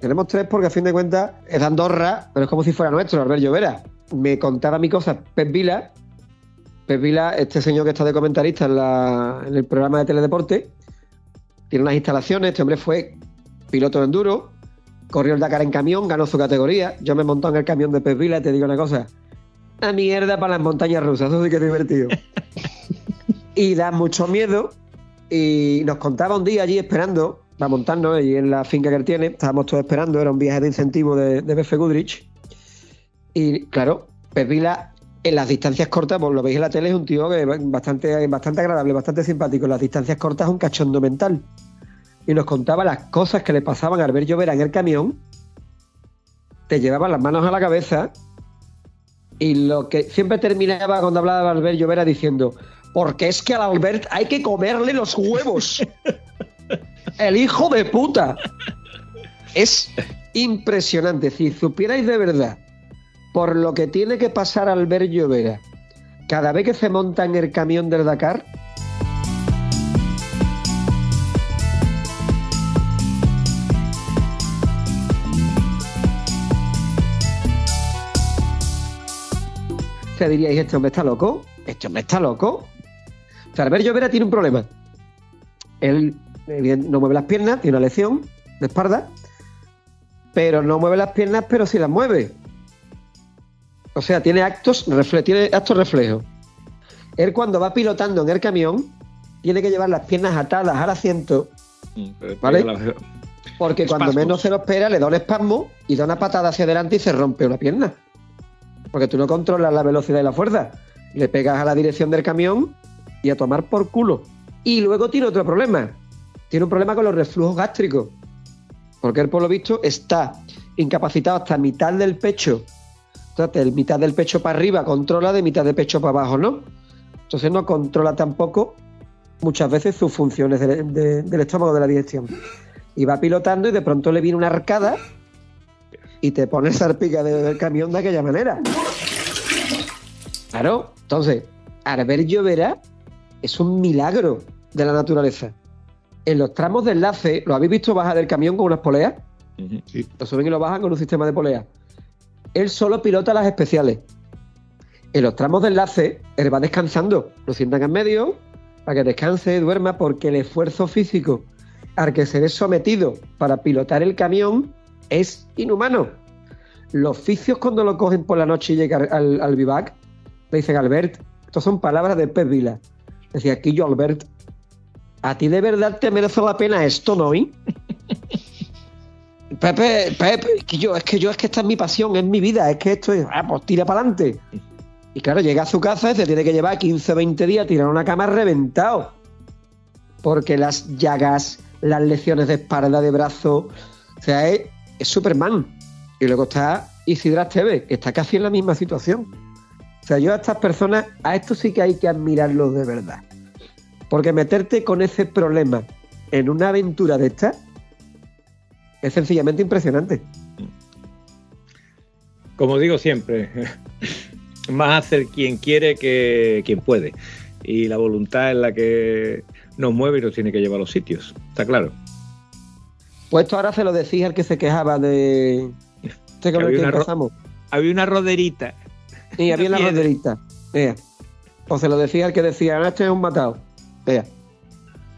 Tenemos tres porque a fin de cuentas es Andorra, pero es como si fuera nuestro, Albert Llovera. Me contaba mi cosa Pep Vila. Pep Vila, este señor que está de comentarista en, la- en el programa de teledeporte, tiene unas instalaciones. Este hombre fue piloto de enduro, corrió el Dakar en camión, ganó su categoría. Yo me montó en el camión de Pep Vila y te digo una cosa. Una mierda para las montañas rusas, eso sí que es divertido. y da mucho miedo. Y nos contaba un día allí esperando para montarnos allí en la finca que él tiene. Estábamos todos esperando, era un viaje de incentivo de, de BF Goodrich. Y claro, Pep Vila en las distancias cortas, pues lo veis en la tele, es un tío que es bastante, bastante agradable, bastante simpático. En las distancias cortas es un cachondo mental. Y nos contaba las cosas que le pasaban al ver llover en el camión. Te llevaban las manos a la cabeza. Y lo que siempre terminaba cuando hablaba de Albert Llovera diciendo, porque es que al Albert hay que comerle los huevos. El hijo de puta. Es impresionante. Si supierais de verdad por lo que tiene que pasar Albert Llovera cada vez que se monta en el camión del Dakar, se diríais, este hombre está loco, este hombre está loco. O sea, Albert Llovera tiene un problema. Él no mueve las piernas, tiene una lesión de espalda, pero no mueve las piernas, pero sí las mueve. O sea, tiene actos, refle- tiene actos reflejos. Él cuando va pilotando en el camión, tiene que llevar las piernas atadas al asiento, Mm, ¿Vale? porque cuando menos se lo espera, le da un espasmo y da una patada hacia adelante y se rompe una pierna. Porque tú no controlas la velocidad y la fuerza. Le pegas a la dirección del camión y a tomar por culo. Y luego tiene otro problema. Tiene un problema con los reflujos gástricos. Porque él, por lo visto, está incapacitado hasta mitad del pecho. De mitad del pecho para arriba controla, de mitad del pecho para abajo, ¿no? Entonces no controla tampoco muchas veces sus funciones de- de- del estómago de la digestión. Y va pilotando y de pronto le viene una arcada y te pone sarpica de- del camión de aquella manera. Claro, entonces, al ver lloverá es un milagro de la naturaleza. En los tramos de enlace, ¿lo habéis visto bajar del camión con unas poleas? Ujú. Lo suben y lo bajan con un sistema de polea. Él solo pilota las especiales. En los tramos de enlace, él va descansando. Lo sientan en medio para que descanse, duerma, porque el esfuerzo físico al que se ve sometido para pilotar el camión es inhumano. Los oficios cuando lo cogen por la noche y llega al, vivac, le dicen Albert, estas son palabras de Pep Vila. Decía, aquí yo, Albert, ¿a ti de verdad te merece la pena esto, no? Pepe, Pepe, que yo, es que yo, es que esta es mi pasión, es mi vida, es que esto es, ah, pues tira para adelante. Y claro, llega a su casa y se tiene que llevar 15 20 días tirar una cama reventado. Porque las llagas, las lesiones de espalda, de brazo, o sea, es, Superman. Y luego está Isidra Esteve, que está casi en la misma situación. O sea, yo a estas personas, a esto sí que hay que admirarlos de verdad. Porque meterte con ese problema en una aventura de estas es sencillamente impresionante. Como digo siempre, más hacer quien quiere que quien puede. Y la voluntad es la que nos mueve y nos tiene que llevar a los sitios. Está claro. Pues esto ahora se lo decís al que se quejaba de. Este con el Había que una. Había una roderita. Y había la Piedra. roderita. Vea. O se lo decía al que decía, "Ah, este es un matado. Vea.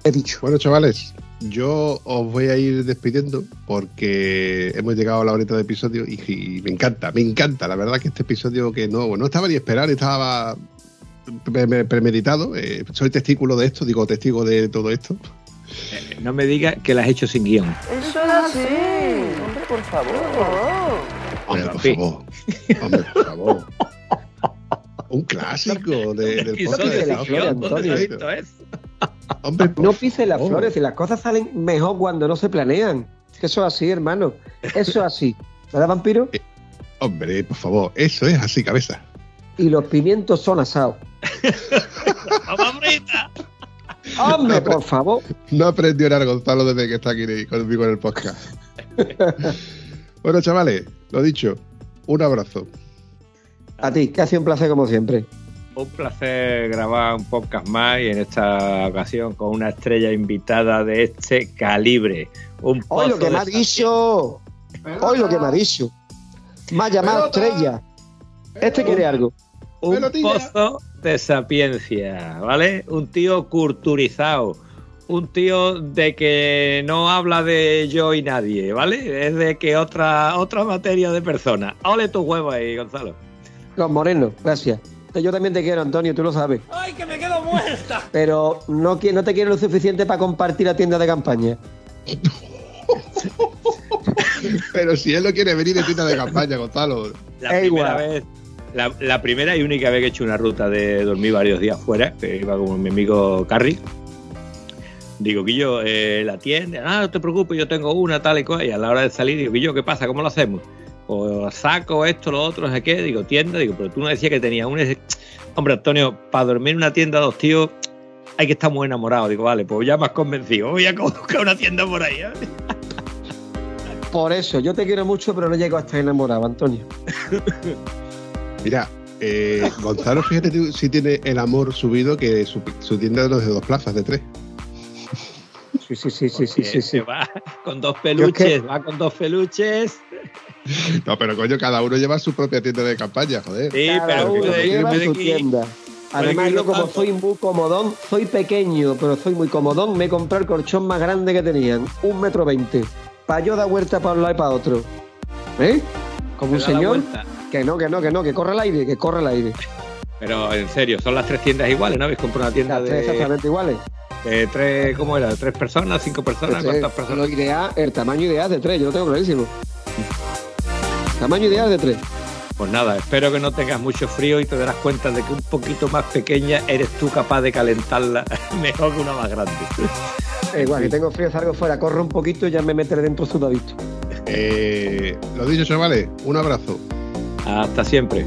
He dicho. Bueno, chavales, yo os voy a ir despidiendo porque hemos llegado a la horita de episodio y, y me encanta, me encanta. La verdad que este episodio que no, no estaba ni esperar, estaba pre- pre- premeditado. eh, soy testículo de esto, digo testigo de todo esto. Eh, No me diga que la has hecho sin guion. Eso es así. Hombre, por favor. Hombre, por favor. Hombre, por favor. Un clásico de, del podcast. de la sin Flor, guion, ¿dónde Antonio. Hombre, No pise las flores y las cosas salen mejor cuando no se planean. Es que eso es así, hermano. Eso es así. ¿Verdad, vampiro? Hombre, por favor, eso es así, cabeza. Y los pimientos son asados. Hombre, por favor. No aprendió nada Gonzalo desde que está aquí conmigo en el podcast. bueno, chavales, lo dicho, un abrazo. A ti, que ha sido un placer como siempre. Un placer grabar un podcast más y en esta ocasión con una estrella invitada de este calibre. Un Hoy lo que me ha dicho. Hoy lo que me ha dicho. Me ha llamado Pelota. estrella. Este quiere algo. un Pelotilla. pozo de sapiencia, ¿vale? Un tío culturizado, un tío de que no habla de yo y nadie, ¿vale? Es de que otra otra materia de persona. Ole tu huevo ahí, Gonzalo. Los morenos, gracias. Yo también te quiero, Antonio, tú lo sabes. ¡Ay, que me quedo muerta! Pero no, no te quiero lo suficiente para compartir la tienda de campaña. Pero si él no quiere venir de tienda de campaña, Gonzalo. La Es primera igual. vez, la, la primera y única vez que he hecho una ruta de dormir varios días fuera, que iba con mi amigo Carrie. Digo, Guillo, eh, la tienda, ah, no te preocupes, yo tengo una, tal y cual. Y a la hora de salir, digo, Guillo, ¿qué pasa? ¿Cómo lo hacemos? O saco esto, lo otro, no sé qué. Digo, tienda, digo, pero tú no decías que tenías un. Hombre, Antonio, para dormir en una tienda dos tíos, hay que estar muy enamorado. Digo, vale, pues ya me has convencido. Voy a buscar una tienda por ahí. ¿eh? Por eso, yo te quiero mucho, pero no llego a estar enamorado, Antonio. Mira, eh, Gonzalo, fíjate tú si tiene el amor subido que su, su tienda no es de dos plazas, de tres. Sí, sí, sí, sí, sí, sí, sí. se va con dos peluches, que- va con dos peluches. No, pero coño, cada uno lleva su propia tienda de campaña, joder. Sí, Cada pero uno que- lleva su aquí- tienda. Además, yo como soy muy comodón, soy pequeño, pero soy muy comodón, me compré el colchón más grande que tenían, un metro veinte. Para yo dar vuelta para un lado y para otro. ¿Eh? Como un señor que no, que no, que no, que corre el aire, que corre el aire. Pero en serio, son las tres tiendas iguales, ¿no? Habéis comprado una tienda Las tres de, exactamente iguales. de tres, ¿cómo era? ¿Tres personas? ¿Cinco personas? Tres, ¿Cuántas personas? lo ideal, el tamaño ideal de tres, yo lo tengo clarísimo. Tamaño ideal de tres. Pues nada, espero que no tengas mucho frío y te darás cuenta de que un poquito más pequeña eres tú capaz de calentarla mejor que una más grande. Eh, igual, que tengo frío, salgo fuera, corro un poquito y ya me meteré dentro sudadito. Eh, lo dicho, chavales, un abrazo. Hasta siempre.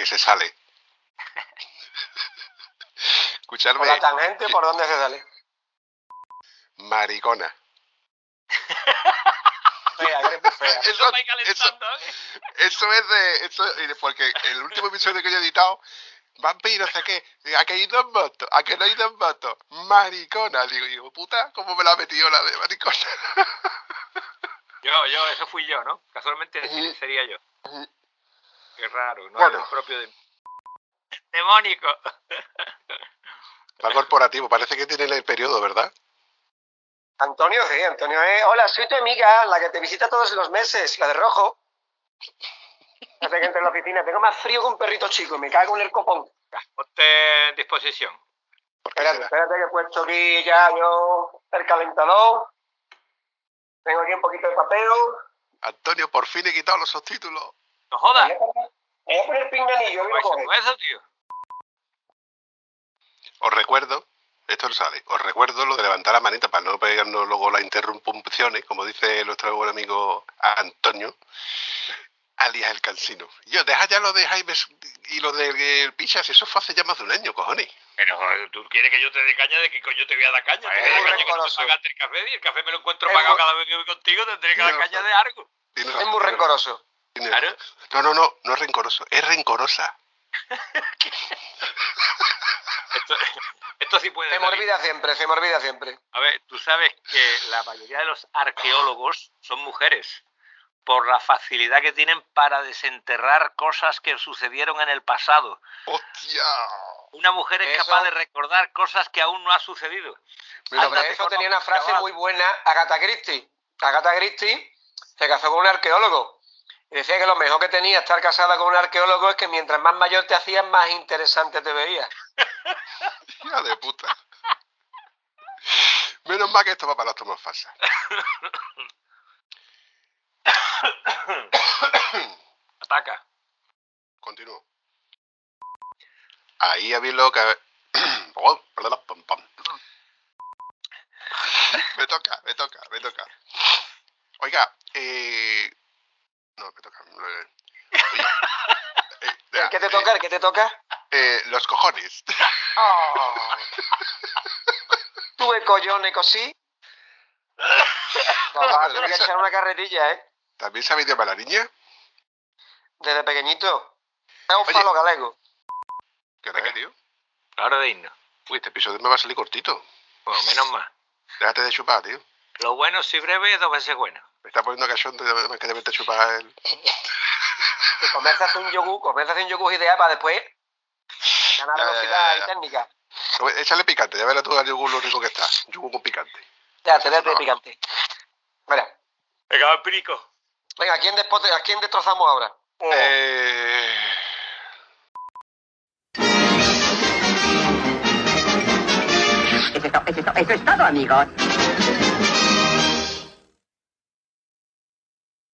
Que, se sale. Escucharme, Por la tangente, ¿por dónde se sale? maricona. Fea, fea. Eso, eso, eso es de. Eso, porque el último episodio que yo he editado, Vampi, no sé qué, a que ido en moto, a que no ido en moto, maricona. Digo, digo, puta, ¿cómo me la ha metido la de maricona? Yo, yo, eso fui yo, ¿no? Casualmente sería yo. Qué raro, ¿no? Bueno. Es propio de... Demónico. Va corporativo, parece que tiene el periodo, ¿verdad? Antonio, sí, Antonio es. Hola, soy tu amiga, la que te visita todos los meses, la de rojo. Hace que entre en la oficina, tengo más frío que un perrito chico, me cago en el copón. Ponte en disposición. ¿Por qué Espérate, será? espérate que he puesto aquí ya yo el calentador. Tengo aquí un poquito de papel. Antonio, por fin he quitado los subtítulos. No jodas. Voy a poner- voy a poner pinganillo, Pues mira, con eso, tío. Os recuerdo, esto no sale, os recuerdo lo de levantar la manita para no pegarnos luego las interrupciones, como dice nuestro buen amigo Antonio, alias el cansino. Yo, deja ya lo de Jaime y lo del Pichas, eso fue hace ya más de un año, cojones. Pero tú quieres que yo te dé caña, ¿de qué coño te voy a dar caña? Te Es voy a dar muy caña que pagaste el café y el café me lo encuentro pagado cada vez que voy contigo, tendré que dar caña de algo. Es muy rencoroso. Claro. No, no, no, no es rencoroso, es rencorosa. Esto, esto sí puede Se ser. me olvida siempre, se me olvida siempre. A ver, tú sabes que la mayoría de los arqueólogos son mujeres por la facilidad que tienen para desenterrar cosas que sucedieron en el pasado. ¡Hostia! Una mujer es Eso- capaz de recordar cosas que aún no ha sucedido. Mira, Sobre eso tenía una frase muy buena Agatha Christie. Agatha Christie se casó con un arqueólogo y decía que lo mejor que tenía estar casada con un arqueólogo es que mientras más mayor te hacías, más interesante te veías. hija de puta. Menos mal que esto va para las tomas falsas. Ataca. Continúo. Ahí había lo que... Oh, perdón, pam, pam. Me toca, me toca, me toca. Oiga, eh... No, me toca. oye, eh, ¿El qué te eh, toca? ¿El qué te toca? eh, los cojones. Oh. Tuve collones cosí. Que eso- echar una carretilla, ¿eh? ¿También sabéis la niña? Desde pequeñito. Es un Oye. falo galego. ¿Qué hora que, tío? Ahora de irnos. Uy, este episodio me va a salir cortito. Bueno, menos mal. Déjate de chupar, tío. Lo bueno si breve, dos veces bueno. Me está poniendo cachondo de que te metes a chupar el... Que comerse hace un yogur, comerse hace un yogur ideal para después ganar Ya, velocidad ya, ya. y técnica. Échale picante, ya verás tú al yogur lo rico que está. Yogur con picante. Ya, te de picante. Mira, Venga, el perico. venga, ¿a quién, despote- ¿a quién destrozamos ahora? Eh... Eso es todo, amigos.